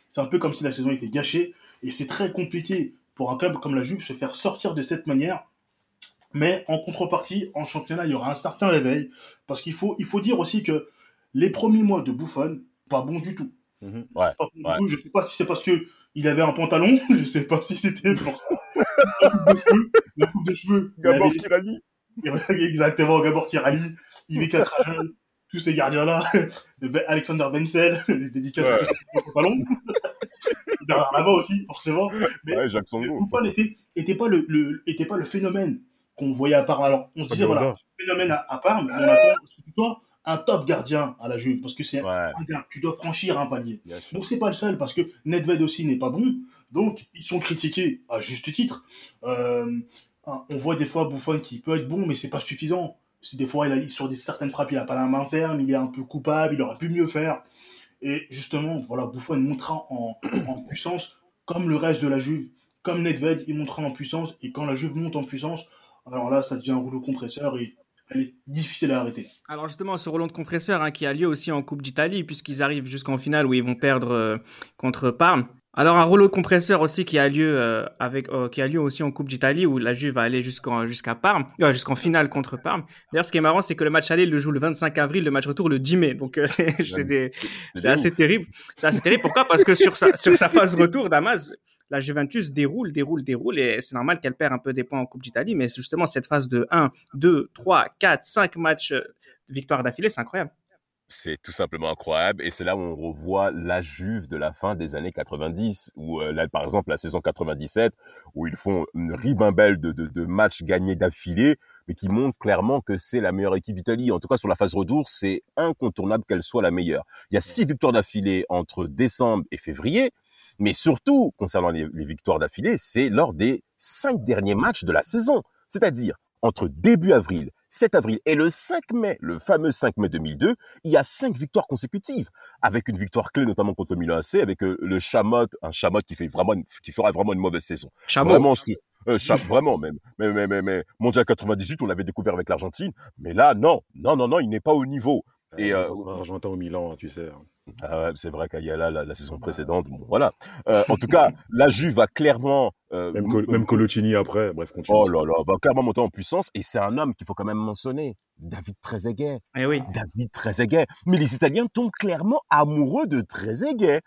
C'est un peu comme si la saison était gâchée et c'est très compliqué pour un club comme la Juve se faire sortir de cette manière. Mais en contrepartie, en championnat, il y aura un certain réveil parce qu'il faut, il faut dire aussi que les premiers mois de Buffon, pas bon du tout. Mhm. Ouais, Pas bon du ouais. tout. Je sais pas si c'est parce que il avait un pantalon, je sais pas si c'était pour ça. La coupe de cheveux, de Gabor avait-. Exactement, Gabor Kirali, Ivica Trajan, tous ces gardiens-là, Alexander Wenzel, les dédicaces Ouais. au ballon. Bernard Lava aussi, forcément. Mais Ouais, Jacques n'était était pas le, le- était pas le phénomène qu'on voyait à Parme. Alors, on se disait, Pas voilà, phénomène à, à Parme, mais on attend toi un top gardien à la Juve, parce que c'est Ouais, un gars, tu dois franchir un palier. Donc c'est pas le seul parce que Nedved aussi n'est pas bon. Donc ils sont critiqués à juste titre. Euh, on voit des fois Buffon qui peut être bon mais c'est pas suffisant. Des fois il a sur des certaines frappes il a pas la main ferme, il est un peu coupable, il aurait pu mieux faire. Et justement voilà Buffon montra en, puissance comme le reste de la Juve, comme Nedved il montra en puissance et quand la Juve monte en puissance, alors là ça devient un rouleau compresseur et elle est difficile à arrêter. Alors justement, ce rouleau de compresseur hein, qui a lieu aussi en Coupe d'Italie, puisqu'ils arrivent jusqu'en finale où ils vont perdre euh, contre Parme. Alors un rouleau compresseur aussi qui a lieu euh, avec euh, qui a lieu aussi en Coupe d'Italie où la Juve va aller jusqu'en jusqu'à Parme, euh, jusqu'en finale contre Parme. D'ailleurs, ce qui est marrant, c'est que le match aller le joue le 25 avril, le match retour le 10 mai. Donc euh, c'est assez terrible. C'est assez terrible. Pourquoi? Parce que sur sa sur sa phase retour, Damas, la Juventus déroule, déroule, déroule, et c'est normal qu'elle perd un peu des points en Coupe d'Italie, mais justement cette phase de 1, 2, 3, 4, 5 matchs euh, de victoire d'affilée, c'est incroyable. C'est tout simplement incroyable. Et c'est là où on revoit la Juve de la fin des années 90, où euh, là, par exemple, la saison 97, où ils font une ribambelle de, de, de matchs gagnés d'affilée, mais qui montrent clairement que c'est la meilleure équipe d'Italie. En tout cas, sur la phase retour, c'est incontournable qu'elle soit la meilleure. Il y a six victoires d'affilée entre décembre et février, mais surtout, concernant les, les victoires d'affilée, c'est lors des cinq derniers matchs de la saison. C'est-à-dire, entre début avril, 7 avril et le 5 mai, le fameux 5 mai 2002, il y a cinq victoires consécutives, avec une victoire clé notamment contre Milan AC, avec euh, le Chamot, un Chamot qui fait vraiment, une- qui fera vraiment une mauvaise saison. Vraiment, euh, vraiment même. Mais, mais, mais, mais Mondial 98, on l'avait découvert avec l'Argentine, mais là, non, non, non, non, il n'est pas au niveau. Et, Et euh, Argentin au Milan, hein, tu sais. Ah ouais, c'est vrai qu'Ayala, la, la saison précédente, bon, voilà. Euh, en tout cas, la Juve va clairement, euh, Même, Col- même Coloccini après, bref, continue. oh là là, va clairement monter en puissance. Et c'est un homme qu'il faut quand même mentionner, David Trezeguet. Eh oui. David Trezeguet. Mais les Italiens tombent clairement amoureux de Trezeguet.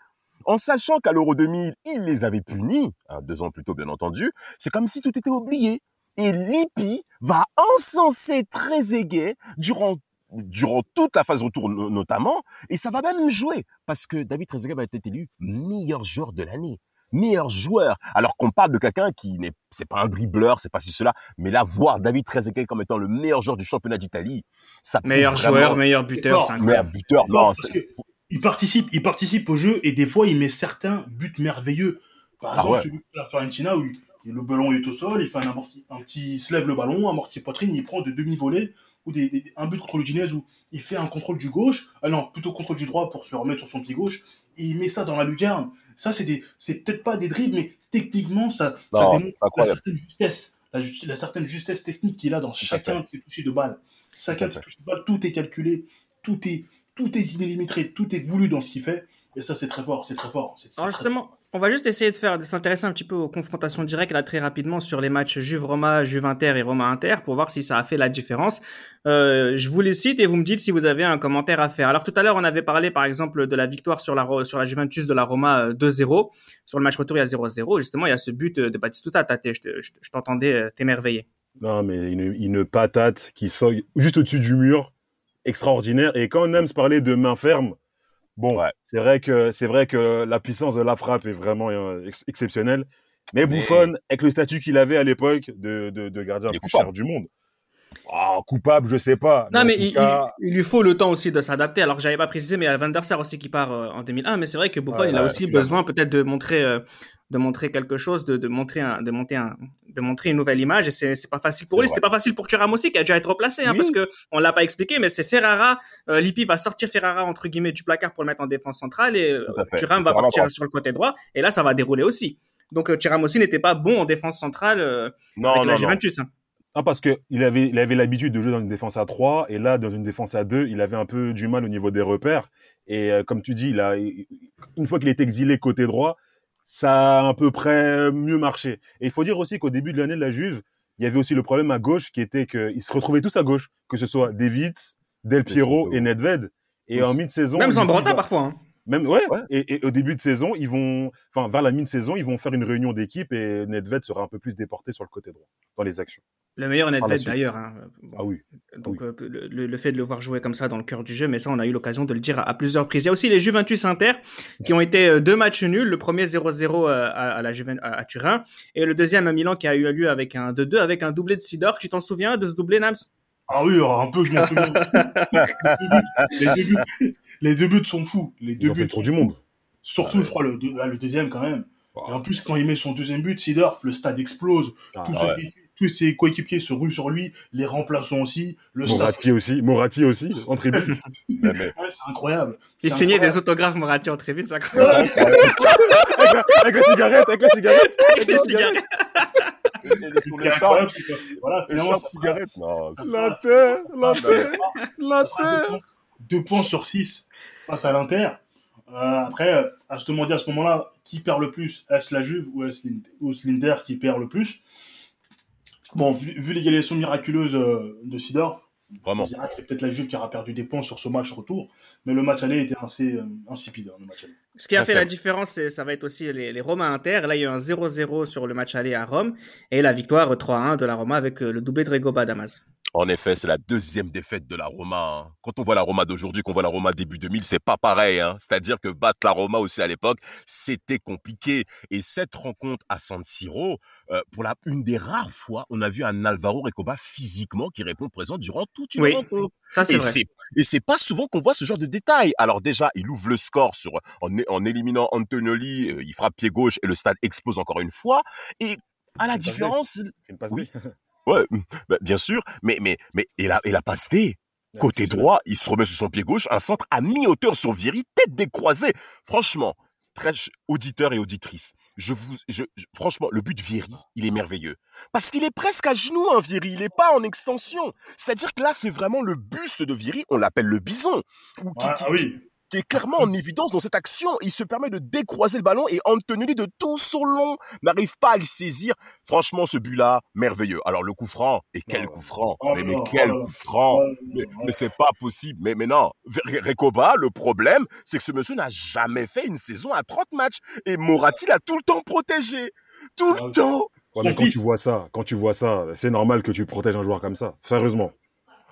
En sachant qu'à l'Euro 2000, il les avait punis, hein, deux ans plus tôt bien entendu, c'est comme si tout était oublié. Et Lippi va encenser Trezeguet durant, durant toute la phase retour no- notamment, et ça va même jouer, parce que David Trezeguet va être élu meilleur joueur de l'année. Meilleur joueur, alors qu'on parle de quelqu'un qui n'est, c'est pas un dribbleur, c'est pas ci, cela, mais là, voir David Trezeguet comme étant le meilleur joueur du championnat d'Italie, ça Meilleur vraiment- joueur, meilleur buteur, c'est meilleur buteur, Non, non, il participe, il participe au jeu et des fois il met certains buts merveilleux. Par Ah exemple, ouais. celui de la Fiorentina où il- le ballon est au sol, il fait un, amorti, un petit, il se lève le ballon, amorti poitrine, il prend de demi-volée ou des, des- un but contre le Ginez où il fait un contrôle du gauche, ah non, plutôt contrôle du droit pour se remettre sur son pied gauche et il met ça dans la lucarne. Ça, c'est des, c'est peut-être pas des dribbles, mais techniquement, ça, ça démontre la certaine justesse, la, certaine justesse technique qu'il a dans chacun de ses touchés de balle. Chacun de ses touchés de balle, tout est calculé, tout est, tout est millimétré, tout est voulu dans ce qu'il fait. Et ça, c'est très fort, c'est très fort. c'est- c'est Alors très justement, on va juste essayer de faire, de s'intéresser un petit peu aux confrontations directes là très rapidement sur les matchs Juve-Roma, Juve-Inter et Roma-Inter pour voir si ça a fait la différence. Euh, je vous les cite et vous me dites si vous avez un commentaire à faire. Alors tout à l'heure, on avait parlé par exemple de la victoire sur la, sur la Juventus de la Roma euh, 2-0. Sur le match retour, il y a 0-0. Justement, il y a ce but euh, de Batistuta, Tate, je te- je te- je t'entendais euh, t'émerveiller. Non, mais une, une patate qui sort juste au-dessus du mur, extraordinaire. Et quand Nams parlait de main ferme, bon, Ouais. c'est vrai que c'est vrai que la puissance de la frappe est vraiment euh, ex- exceptionnelle. Mais Mais- Buffon, avec le statut qu'il avait à l'époque de, de, de gardien le plus cher du monde. Ah, coupable, je sais pas. Non, mais il, cas, il- il lui faut le temps aussi de s'adapter. Alors, j'avais pas précisé, mais il y a Van der Sar aussi qui part euh, en 2001. Mais c'est vrai que Buffon, Ouais, il a ouais, aussi besoin peut-être de montrer, euh, de montrer quelque chose, de, de montrer un, de monter un, de montrer une nouvelle image. Et c'est, c'est pas facile pour lui. C'était pas facile pour Thuram aussi, qui a dû être replacé, hein, Oui. parce que on l'a pas expliqué, mais c'est Ferrara. Euh, Lippi va sortir Ferrara entre guillemets du placard pour le mettre en défense centrale et euh. Thuram va partir sur le côté droit. Et là, ça va dérouler aussi. Donc, Thuram aussi n'était pas bon en défense centrale Non, avec non, la non. Juventus. hein. Non, parce que il avait, il avait l'habitude de jouer dans une défense à 3 et là, dans une défense à 2, il avait un peu du mal au niveau des repères. Et euh, comme tu dis, il a, une fois qu'il est exilé côté droit, ça a à peu près mieux marché. Et il faut dire aussi qu'au début de l'année de la Juve, il y avait aussi le problème à gauche qui était qu'ils se retrouvaient tous à gauche, que ce soit David, Del Piero et Nedved. Et Oui. en mi-saison, Même Lippi Zambrota parfois. hein. Même ouais. Ouais. Et, et au début de saison, ils vont, enfin vers la mi-saison, ils vont faire une réunion d'équipe et Nedved sera un peu plus déporté sur le côté droit dans les actions. Le meilleur la Nedved suite. d'ailleurs. hein. Bon. Ah oui. Donc euh, le, fait de le voir jouer comme ça dans le cœur du jeu, mais ça on a eu l'occasion de le dire à, à plusieurs reprises. Il y a aussi les Juventus Inter qui ont été euh, deux matchs nuls. Le premier 0-0 euh, à, à la Juven- à, à Turin et le deuxième à Milan qui a eu lieu avec un 2-2 avec un doublé de Sidor. Tu t'en souviens de ce doublé Nams Ah oui, un peu, je m'en souviens. les, deux buts, les deux buts sont fous. Les Ils deux ont fait buts le tour sont du monde. Surtout, je crois, le, le deuxième quand même. Et en plus, quand il met son deuxième but, Sidorf, le stade explose. Ah, tous, ouais. Tous ses coéquipiers se ruent sur lui, les remplaçants aussi. Le staff. Moratti aussi, Moratti aussi en tribune. Ouais, c'est incroyable. Il C'est signait des incroyable. autographes Moratti en tribune, ça avec, la, avec la cigarette, avec la cigarette. avec des cigarettes. Ce qui est incroyable, c'est que, voilà, finalement, ça fera- cigarette, non. La terre, la terre, la terre. points- deux points sur 6 face à l'Inter. Euh, après, à se demander à ce moment-là, qui perd le plus Est-ce la Juve ou est-ce l'In- ou est-ce l'Inter qui perd le plus? Bon, vu, vu l'égalisation miraculeuse euh, de Sidorf, Vraiment. dirais que c'est peut-être la Juve qui aura perdu des points sur ce match retour. Mais le match aller était assez euh, insipide. hein, le match aller. Ce qui a fait la différence, c'est- ça va être aussi les, les Romains Inter. Là, il y a eu un 0-0 sur le match aller à Rome et la victoire 3-1 de la Roma avec euh, le doublé de Regoba Damas. En effet, c'est la deuxième défaite de la Roma. hein. Quand on voit la Roma d'aujourd'hui, qu'on voit la Roma début 2000, c'est pas pareil. Hein. C'est-à-dire que battre la Roma aussi à l'époque, c'était compliqué. Et cette rencontre à San Siro, euh, pour la une des rares fois, on a vu un Alvaro Recoba physiquement qui répond présent durant toute une Oui, rencontre. Ça, c'est Et vrai. c'est et c'est pas souvent qu'on voit ce genre de détails. Alors déjà, il ouvre le score sur en, en éliminant Antonioli, euh, il frappe pied gauche et le stade explose encore une fois. Et à la différence, Une passe Oui. Ouais, bah, bien sûr, mais mais mais et la et la passe D. Côté droit, il se remet sur son pied gauche, un centre à mi-hauteur sur Vieri, tête décroisée. Franchement, très auditeurs et auditrices, je vous, je, je- franchement, le but de Vieri, il est merveilleux. Parce qu'il est presque à genoux, hein, Vieri, il est pas en extension. C'est-à-dire que là, c'est vraiment le buste de Vieri, on l'appelle le bison, ou qui, Ouais, qui- ah oui. Qui est clairement en évidence dans cette action. Il se permet de décroiser le ballon et Antonelli de tout son long n'arrive pas à le saisir. Franchement, ce but-là, merveilleux. Alors le coup franc, et quel Oh. coup franc Oh Mais, mais quel oh là. coup franc Ouais, mais, c'est pas possible. Mais, mais non, Re- Recoba, le problème, c'est que ce monsieur n'a jamais fait une saison à 30 matchs. Et Moratti l'a tout le temps protégé. Tout le temps. Ouais, mais quand tu vois ça, quand tu vois ça, c'est normal que tu protèges un joueur comme ça. Sérieusement.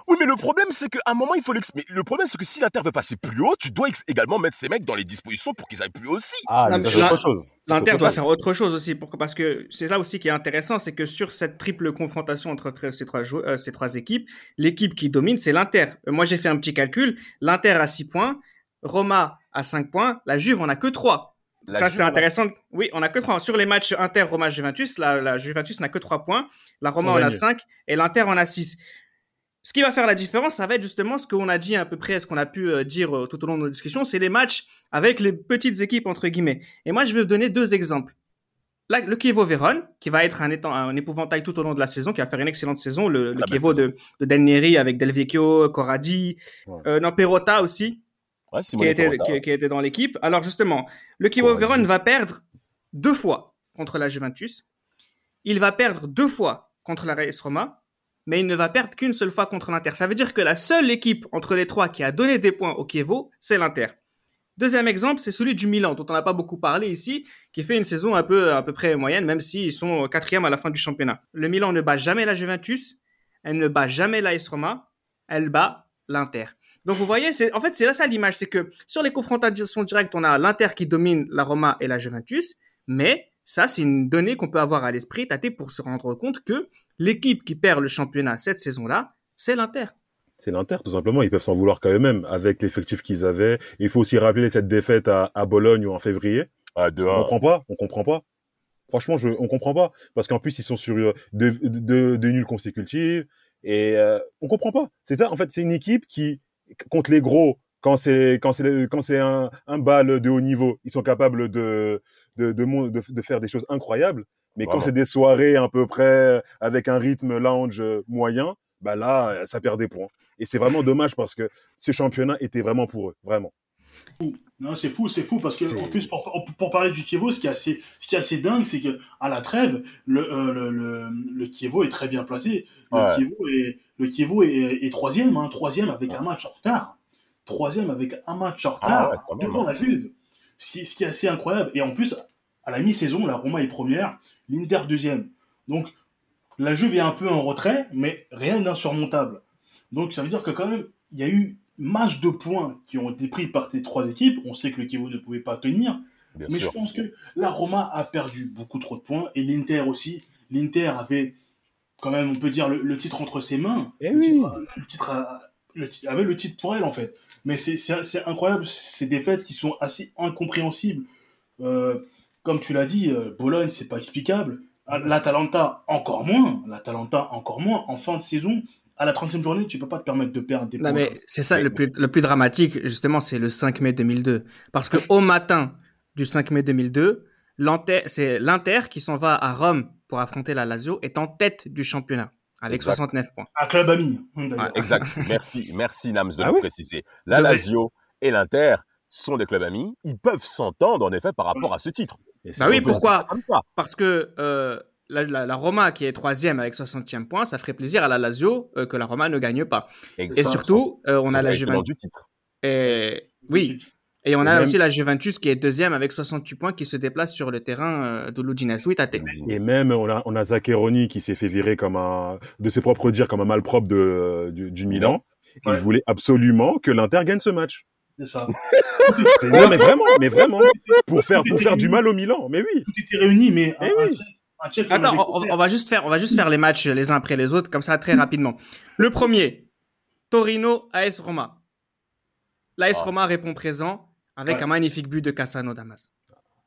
Oui, mais le problème, c'est qu'à un moment, il faut l'ex... Mais le problème, c'est que si l'Inter veut passer plus haut, tu dois également mettre ces mecs dans les dispositions pour qu'ils aillent plus haut aussi. Ah, Non, mais mais ça, c'est autre chose. L'Inter doit faire autre chose aussi, pour, parce que c'est là aussi qui est intéressant, c'est que sur cette triple confrontation entre tr- ces trois, jou- euh, ces trois équipes, l'équipe qui domine, c'est l'Inter. Euh, Moi, j'ai fait un petit calcul. L'Inter a 6 points, Roma a 5 points, la Juve en a que 3. La Ça, Juve, c'est intéressant. Oui, on a que 3. Sur les matchs Inter, Roma, Juventus, la, la Juventus n'a que 3 points, la Roma en a gagner. 5 et l'Inter en a 6. Ce qui va faire la différence, ça va être justement ce qu'on a dit à peu près, ce qu'on a pu euh, dire euh, tout au long de nos discussions, c'est les matchs avec les petites équipes, entre guillemets. Et moi, je vais vous donner deux exemples. Là, le Chievo Vérone, qui va être un, étant, un épouvantail tout au long de la saison, qui va faire une excellente saison. Le, le Très belle Chievo de, de Del Neri avec Del Vecchio, Corradi, Ouais. euh, non, aussi. Ouais, qui, était, qui, qui était dans l'équipe. Alors justement, le Corradi. Vérone va perdre deux fois contre la Juventus. Il va perdre deux fois contre la RS Roma, mais il ne va perdre qu'une seule fois contre l'Inter. Ça veut dire que la seule équipe entre les trois qui a donné des points au Chievo, c'est l'Inter. Deuxième exemple, c'est celui du Milan, dont on n'a pas beaucoup parlé ici, qui fait une saison un peu à peu près moyenne, même s'ils sont quatrième à la fin du championnat. Le Milan ne bat jamais la Juventus, elle ne bat jamais l'AS Roma, elle bat l'Inter. Donc vous voyez, en fait c'est là ça l'image, c'est que sur les confrontations directes, on a l'Inter qui domine la Roma et la Juventus, mais ça c'est une donnée qu'on peut avoir à l'esprit tâté pour se rendre compte que l'équipe qui perd le championnat cette saison-là, c'est l'Inter. C'est l'Inter, tout simplement. Ils peuvent s'en vouloir quand même avec l'effectif qu'ils avaient. Il faut aussi rappeler cette défaite à, à Bologne en février. Ah, de On comprend pas, on comprend pas. Franchement, je, on comprend pas. Parce qu'en plus, ils sont sur euh, deux, deux, deux nuls consécutives. Et euh, on comprend pas. C'est ça, en fait, c'est une équipe qui, contre les gros, quand c'est quand c'est quand c'est un, un bal de haut niveau, ils sont capables de de, de, mon- de, de faire des choses incroyables. Mais quand c'est des soirées à peu près avec un rythme lounge moyen, bah là, ça perd des points. Et c'est vraiment dommage parce que ce championnat était vraiment pour eux, vraiment. Non, c'est fou, c'est fou parce que C'est- en plus pour, pour parler du Kievo, ce qui est assez, ce qui est assez dingue, c'est que à la trêve, le euh, le, le, le Kievo est très bien placé. Le Ouais. Kievo est le Kievo est, est troisième, hein, troisième avec un match en retard, troisième avec un match en retard Ah ouais, quand même, devant hein. la Juve. Ce qui, est assez incroyable. Et en plus, à la mi-saison, la Roma est première, l'Inter deuxième. Donc la Juve est un peu en retrait, mais rien d'insurmontable. Donc ça veut dire que quand même, il y a eu masse de points qui ont été pris par ces trois équipes. On sait que le Kievo ne pouvait pas tenir, Bien mais sûr. je pense que la Roma a perdu beaucoup trop de points et l'Inter aussi. L'Inter avait quand même, on peut dire, le, le titre entre ses mains. Eh le, oui. titre, le titre a- le avait le titre pour elle en fait. Mais c'est- incroyable ces défaites qui sont assez incompréhensibles. Euh, comme tu l'as dit, euh, Bologne, c'est pas explicable. Ah, L'Atalanta, encore moins. L'Atalanta, encore moins. En fin de saison, à la 30e journée, tu peux pas te permettre de perdre des Non, points. mais c'est ça le plus, le plus dramatique, justement, c'est le 5 mai 2002. Parce que au matin du 5 mai 2002, l'Inter, c'est l'Inter qui s'en va à Rome pour affronter la Lazio, est en tête du championnat avec Exact. 69 points. Un club ami. d'ailleurs. Exact. Merci, merci Nams de Ah le oui préciser. La. Lazio et l'Inter sont des clubs amis. Ils peuvent s'entendre en effet par rapport à ce titre. Et Bah oui, pourquoi Comme ça. Parce que euh, la, la- la Roma qui est troisième avec 60e point, ça ferait plaisir à la Lazio euh, que la Roma ne gagne pas. Et Exact. surtout, euh, on a la Juventus. du titre. Et... Oui, et on Et a même- aussi la Juventus qui est deuxième avec 68 points qui se déplace sur le terrain euh, de l'Udinese. Oui, Tate. Et même, on a, on a Zaccheroni qui s'est fait virer comme un, de ses propres dires, comme un malpropre de, du, du Milan. Il voulait absolument que l'Inter gagne ce match. C'est ça. C'est- non, mais vraiment, mais vraiment. Pour faire, pour faire du mal au Milan. Mais oui. Tout était réuni, mais un, un un on Attends, on va juste faire, on va juste faire les matchs les uns après les autres, comme ça très rapidement. Le premier, Torino AS Roma. L'AS Ah. Roma répond présent avec Ouais. un magnifique but de Cassano Damas.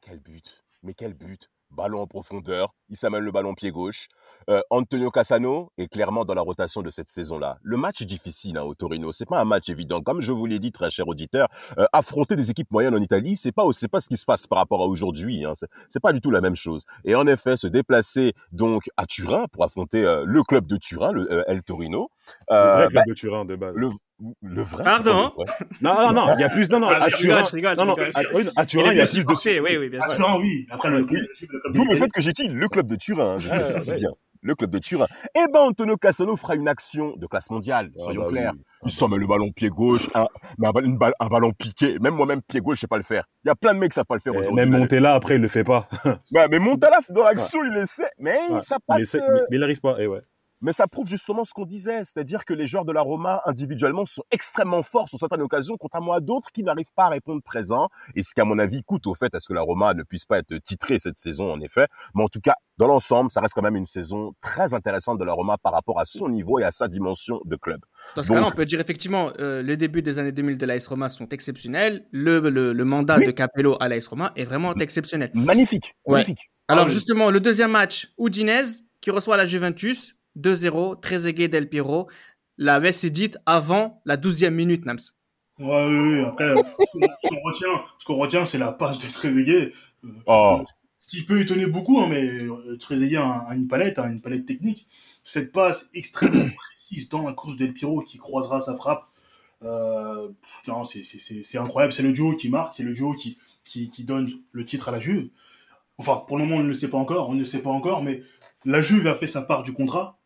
Quel but Mais quel but Ballon en profondeur, il s'amène le ballon pied gauche. Euh, Antonio Cassano est clairement dans la rotation de cette saison-là. Le match est difficile hein, au Torino, c'est pas un match évident. Comme je vous l'ai dit, très cher auditeur, euh, affronter des équipes moyennes en Italie, c'est pas c'est pas ce qui se passe par rapport à aujourd'hui. Hein. C'est, pas du tout la même chose. Et en effet, se déplacer donc à Turin pour affronter euh, le club de Turin, le euh, El Torino. Le euh, vrai bah, club de Turin de base. le, le vrai. Pardon le vrai. Non, non, non. Il y a plus, non, non. Ah, À je Turin. rigole, je rigole, je Non, non. rigole. À, oui, à Turin, il y a plus de. Parfait, oui, oui, bien Ah, sûr. Turin, oui. Après, le, le, le D'où le fait que j'ai dit le club de Turin, je précise ouais. bien. Le club de Turin. Eh ben, Antonio Cassano fera une action de classe mondiale, Ah, soyons bah clairs. oui. Il s'en met le ballon pied gauche, un, mais un, ball- une balle- un ballon piqué. Même moi-même, pied gauche, je sais pas le faire. Il y a plein de mecs qui savent pas le faire Et aujourd'hui. Même Montella, après, il le fait pas. Ouais, mais Montala, dans l'action, il essaie. Mais Ouais. ça Il passe. essaie, euh, mais, mais il n'arrive pas. Et ouais. Mais ça prouve justement ce qu'on disait, c'est-à-dire que les joueurs de la Roma individuellement sont extrêmement forts sur certaines occasions, contrairement à d'autres qui n'arrivent pas à répondre présent, et ce qui à mon avis coûte au fait à ce que la Roma ne puisse pas être titrée cette saison en effet, mais en tout cas dans l'ensemble ça reste quand même une saison très intéressante de la Roma par rapport à son niveau et à sa dimension de club. Dans ce Donc- cas-là, on peut dire effectivement, euh, les débuts des années 2000 de l'AS Roma sont exceptionnels. Le, le, le mandat Oui. de Capello à l'AS Roma est vraiment exceptionnel. Magnifique, Ouais. Alors oui. justement, le deuxième match, Udinese qui reçoit la Juventus, 2-0, Trezeguet Del Piero. La messe est dite avant la 12e minute, Nams. Ouais, oui, oui. Après, euh, ce qu'on retient, ce qu'on retient, c'est la passe de Trezeguet. Euh, Oh. Ce qui peut étonner beaucoup, hein, mais euh, Trezeguet a, a une palette, hein, une palette technique. Cette passe extrêmement précise dans la course d'El Piro qui croisera sa frappe Euh, non, c'est incroyable. C'est le duo qui marque, c'est le duo qui, qui, qui, donne le titre à la Juve. Enfin, pour le moment, on ne le sait pas encore, on ne le sait pas encore, mais la Juve a fait sa part du contrat.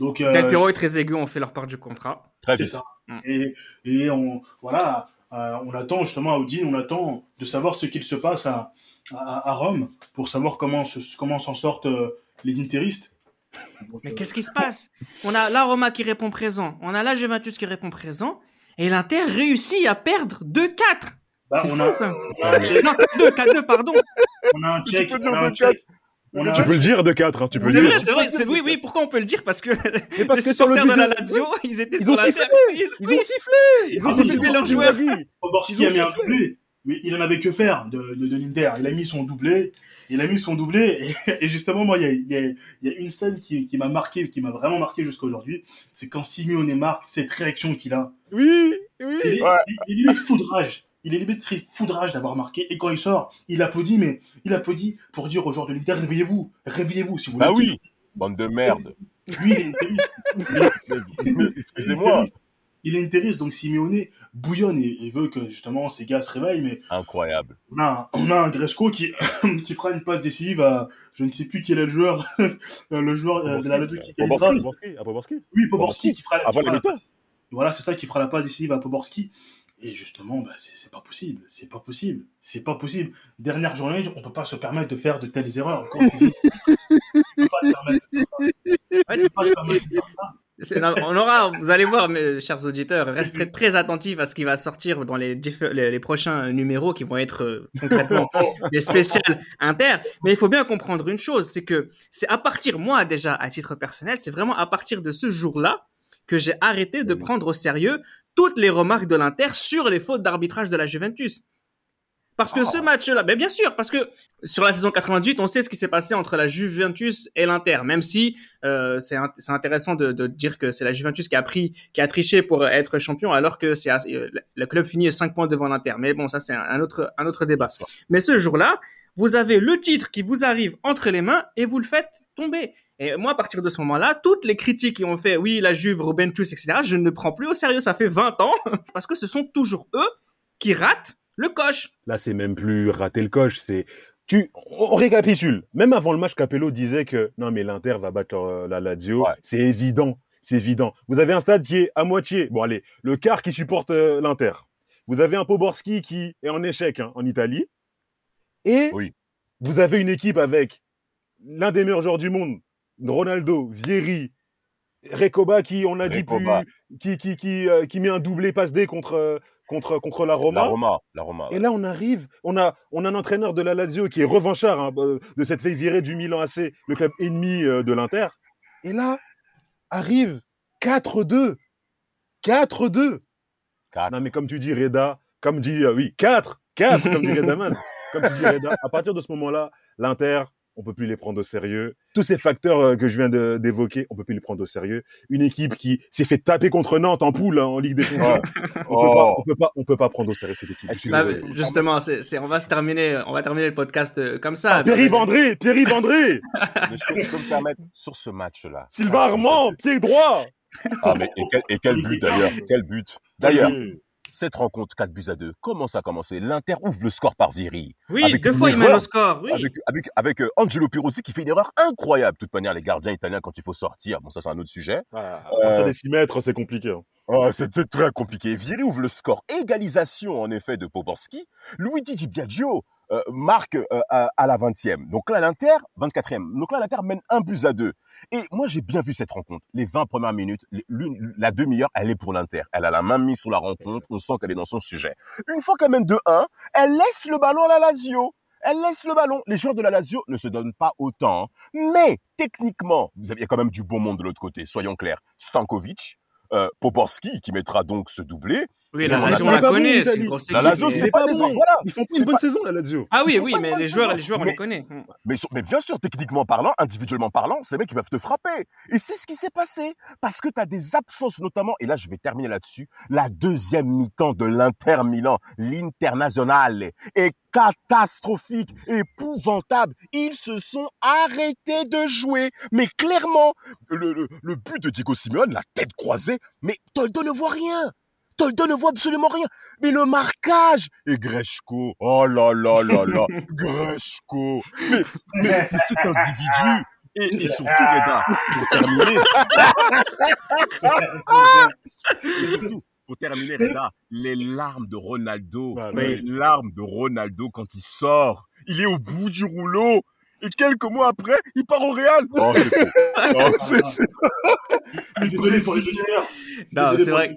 Donc, euh, Del Piero et Trezeguet ont fait leur part du contrat. C'est ça. Mm. Et, et on, voilà, euh, on attend justement à Odin, on attend de savoir ce qu'il se passe à, à, Rome pour savoir comment comment s'en sortent euh, les interistes. Mais qu'est-ce qui se passe? On a la Roma qui répond présent, on a la Juventus qui répond présent, et l'Inter réussit à perdre 2-4. Bah, c'est fou, a... quoi. Non, 2-4-2, pardon. On a un check. Tu peux dire 2-4 tu peux le dire de 4, hein, tu peux C'est vrai, c'est vrai, c'est oui, oui, pourquoi on peut le dire? Parce que Mais parce les que sur le de la Lazio, ils étaient ils ont sifflé, ils, ont sifflé, ils ont sifflé leur joueur. Poborski a mis un doublé, mais il en avait que faire de, de, de l'Inter. Il a mis son doublé, il a mis son doublé, et, justement, moi, il y a, il y a, il y a une scène qui, qui m'a marqué, qui m'a vraiment marqué jusqu'à aujourd'hui, c'est quand Simeone marque cette réaction qu'il a. Oui, oui. Il est, ouais. il, il est foudrage il est limite très foudrage d'avoir marqué. Et quand il sort, il applaudit, mais il applaudit pour dire aux joueurs de l'Inter, réveillez-vous, réveillez-vous si vous voulez. Ah oui, bande de merde. Lui, il est Excusez-moi. Il est intéressé, donc Simeone bouillonne et, veut que justement ces gars se réveillent. Mais Incroyable. On a, on a un Gresco qui, qui fera une passe décisive à je ne sais plus qui est le joueur, le joueur euh, de la qui Poborski. Oui, Poborski qui fera, la passe. Voilà, c'est ça qui fera la passe décisive à Poborski. Et justement, bah, c'est pas possible, c'est pas possible, c'est pas possible. Dernière journée, on peut pas se permettre de faire de telles erreurs. on peut pas permettre de faire ça. aura, vous allez voir, mes chers auditeurs, restez très attentifs à ce qui va sortir dans les, les, les prochains numéros qui vont être euh, concrètement des spéciales inter. Mais il faut bien comprendre une chose, c'est que c'est à partir, moi déjà, à titre personnel, c'est vraiment à partir de ce jour-là que j'ai arrêté de prendre au sérieux toutes les remarques de l'Inter sur les fautes d'arbitrage de la Juventus. Parce que ce ah. match-là, bien sûr, parce que sur la saison 98, on sait ce qui s'est passé entre la Juventus et l'Inter, même si euh, c'est intéressant de, de, dire que c'est la Juventus qui a pris, qui a triché pour être champion, alors que c'est euh, le club finit à 5 points devant l'Inter. Mais bon, ça c'est un autre un autre débat. Mais ce jour-là, vous avez le titre qui vous arrive entre les mains et vous le faites tomber. Et moi, à partir de ce moment-là, toutes les critiques qui ont fait, oui, la Juve, Rubentus, etc., je ne prends plus au sérieux. Ça fait 20 ans parce que ce sont toujours eux qui ratent le coche. Là, c'est même plus rater le coche, c'est tu, on récapitule. Même avant le match, Capello disait que non, mais l'Inter va battre euh, la Lazio. C'est évident, c'est évident. Vous avez un stade qui est à moitié. Bon, allez, le quart qui supporte euh, l'Inter. Vous avez un Poborski qui est en échec hein, en Italie. Et oui. vous avez une équipe avec l'un des meilleurs joueurs du monde, Ronaldo, Vieri, Recoba qui, on a dit plus, qui qui qui euh, qui met un doublé passe D contre contre contre la Roma. La Roma, la Roma. Et là on arrive, on a on a un entraîneur de la Lazio qui est revanchard hein, euh, de cette fait virer du Milan AC, le club ennemi euh, de l'Inter. Et là arrive 4-2. 4-2. Non mais comme tu dis Reda, comme dit oui, 4, 4 comme dit Reda comme tu dis Reda, à partir de ce moment-là, l'Inter on peut plus les prendre au sérieux. Tous ces facteurs euh, que je viens d'évoquer, on peut plus les prendre au sérieux. Une équipe qui s'est fait taper contre Nantes en poule hein, en Ligue des Champions, oh. on, peut pas, on peut pas, prendre au sérieux cette équipe. Bah, justement, on va se terminer, on va terminer le podcast euh, comme ça. Ah, Thierry Vendré, Thierry Vendré. je peux me permettre sur ce match-là. Sylvain Armand, pied droit. Ah mais et quel, et quel but d'ailleurs, quel but. D'ailleurs, cette rencontre 4 buts à 2, comment ça a commencé? L'Inter ouvre le score par Vieri. Oui, deux fois il met le score. Oui. Avec, avec, avec euh, Angelo Pirozzi qui fait une erreur incroyable. De toute manière, les gardiens italiens, quand il faut sortir, bon, ça c'est un autre sujet. à partir euh, des 6 mètres, c'est compliqué. Hein. Oh, c'est très compliqué. Vieri ouvre le score. Égalisation, en effet, de Poborski. Luigi Di Biagio euh, marque à, la 20e. Donc là, l'Inter, 24e. Donc là, l'Inter mène un but à deux. Et moi, j'ai bien vu cette rencontre. Les 20 premières minutes, la demi-heure, elle est pour l'Inter. Elle a la main mise sur la rencontre. On sent qu'elle est dans son sujet. Une fois qu'elle mène 2-1, elle laisse le ballon à la Lazio. Elle laisse le ballon. Les joueurs de la Lazio ne se donnent pas autant. Hein. Mais, techniquement, vous avez quand même du bon monde de l'autre côté. Soyons clairs. Stankovic, euh, Poporski qui mettra donc ce doublé. Oui, la Lazio, on la connaît. C'est une La Lazio, c'est pas, des voilà. Ils font une bonne saison, la Lazio. Ah oui, oui, mais les joueurs, les joueurs, on les connaît. Mais, mais bien sûr, techniquement parlant, individuellement parlant, ces mecs, ils peuvent te frapper. Et c'est ce qui s'est passé. Parce que tu as des absences, notamment, et là, je vais terminer là-dessus, la deuxième mi-temps de l'Inter Milan, l'Internazionale, est catastrophique, épouvantable. Ils se sont arrêtés de jouer. Mais clairement, le, le, le but de Diego Simeone, la tête croisée, mais Toldo ne voit rien. Toldo ne voit absolument rien. Mais le marquage Et Greshko, oh là là là là, Greshko Mais, mais, mais cet individu et, et, surtout, Reda, pour terminer. et surtout, pour terminer, Reda, les larmes de Ronaldo, Ah, les oui. larmes de Ronaldo quand il sort. Il est au bout du rouleau. Et quelques mois après, il part au Real. Oh, c'est. Oh, désolé pour les auditeurs. Non, c'est vrai.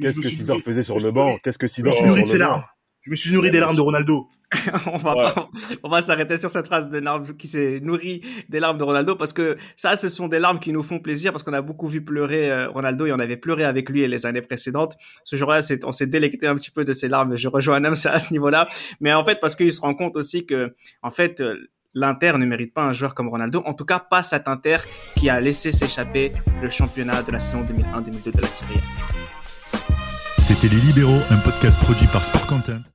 Qu'est-ce que Sidor faisait sur le banc Qu'est-ce que Je me Sidor suis faisait nourri de sur ses le banc larmes. Je me suis nourri des larmes de Ronaldo. on va Ouais. pas- on va s'arrêter sur cette phrase de larmes qui s'est nourrie des larmes de Ronaldo parce que ça, ce sont des larmes qui nous font plaisir parce qu'on a beaucoup vu pleurer euh, Ronaldo et on avait pleuré avec lui les années précédentes. Ce jour-là, c'est- on s'est délecté un petit peu de ses larmes. Je rejoins Nam à ce niveau-là, mais en fait parce qu'il se rend compte aussi que, en fait, euh, l'Inter ne mérite pas un joueur comme Ronaldo. En tout cas, pas cet Inter qui a laissé s'échapper le championnat de la saison 2001-2002 de la Serie A. C'était Les Libéraux, un podcast produit par Sport Content.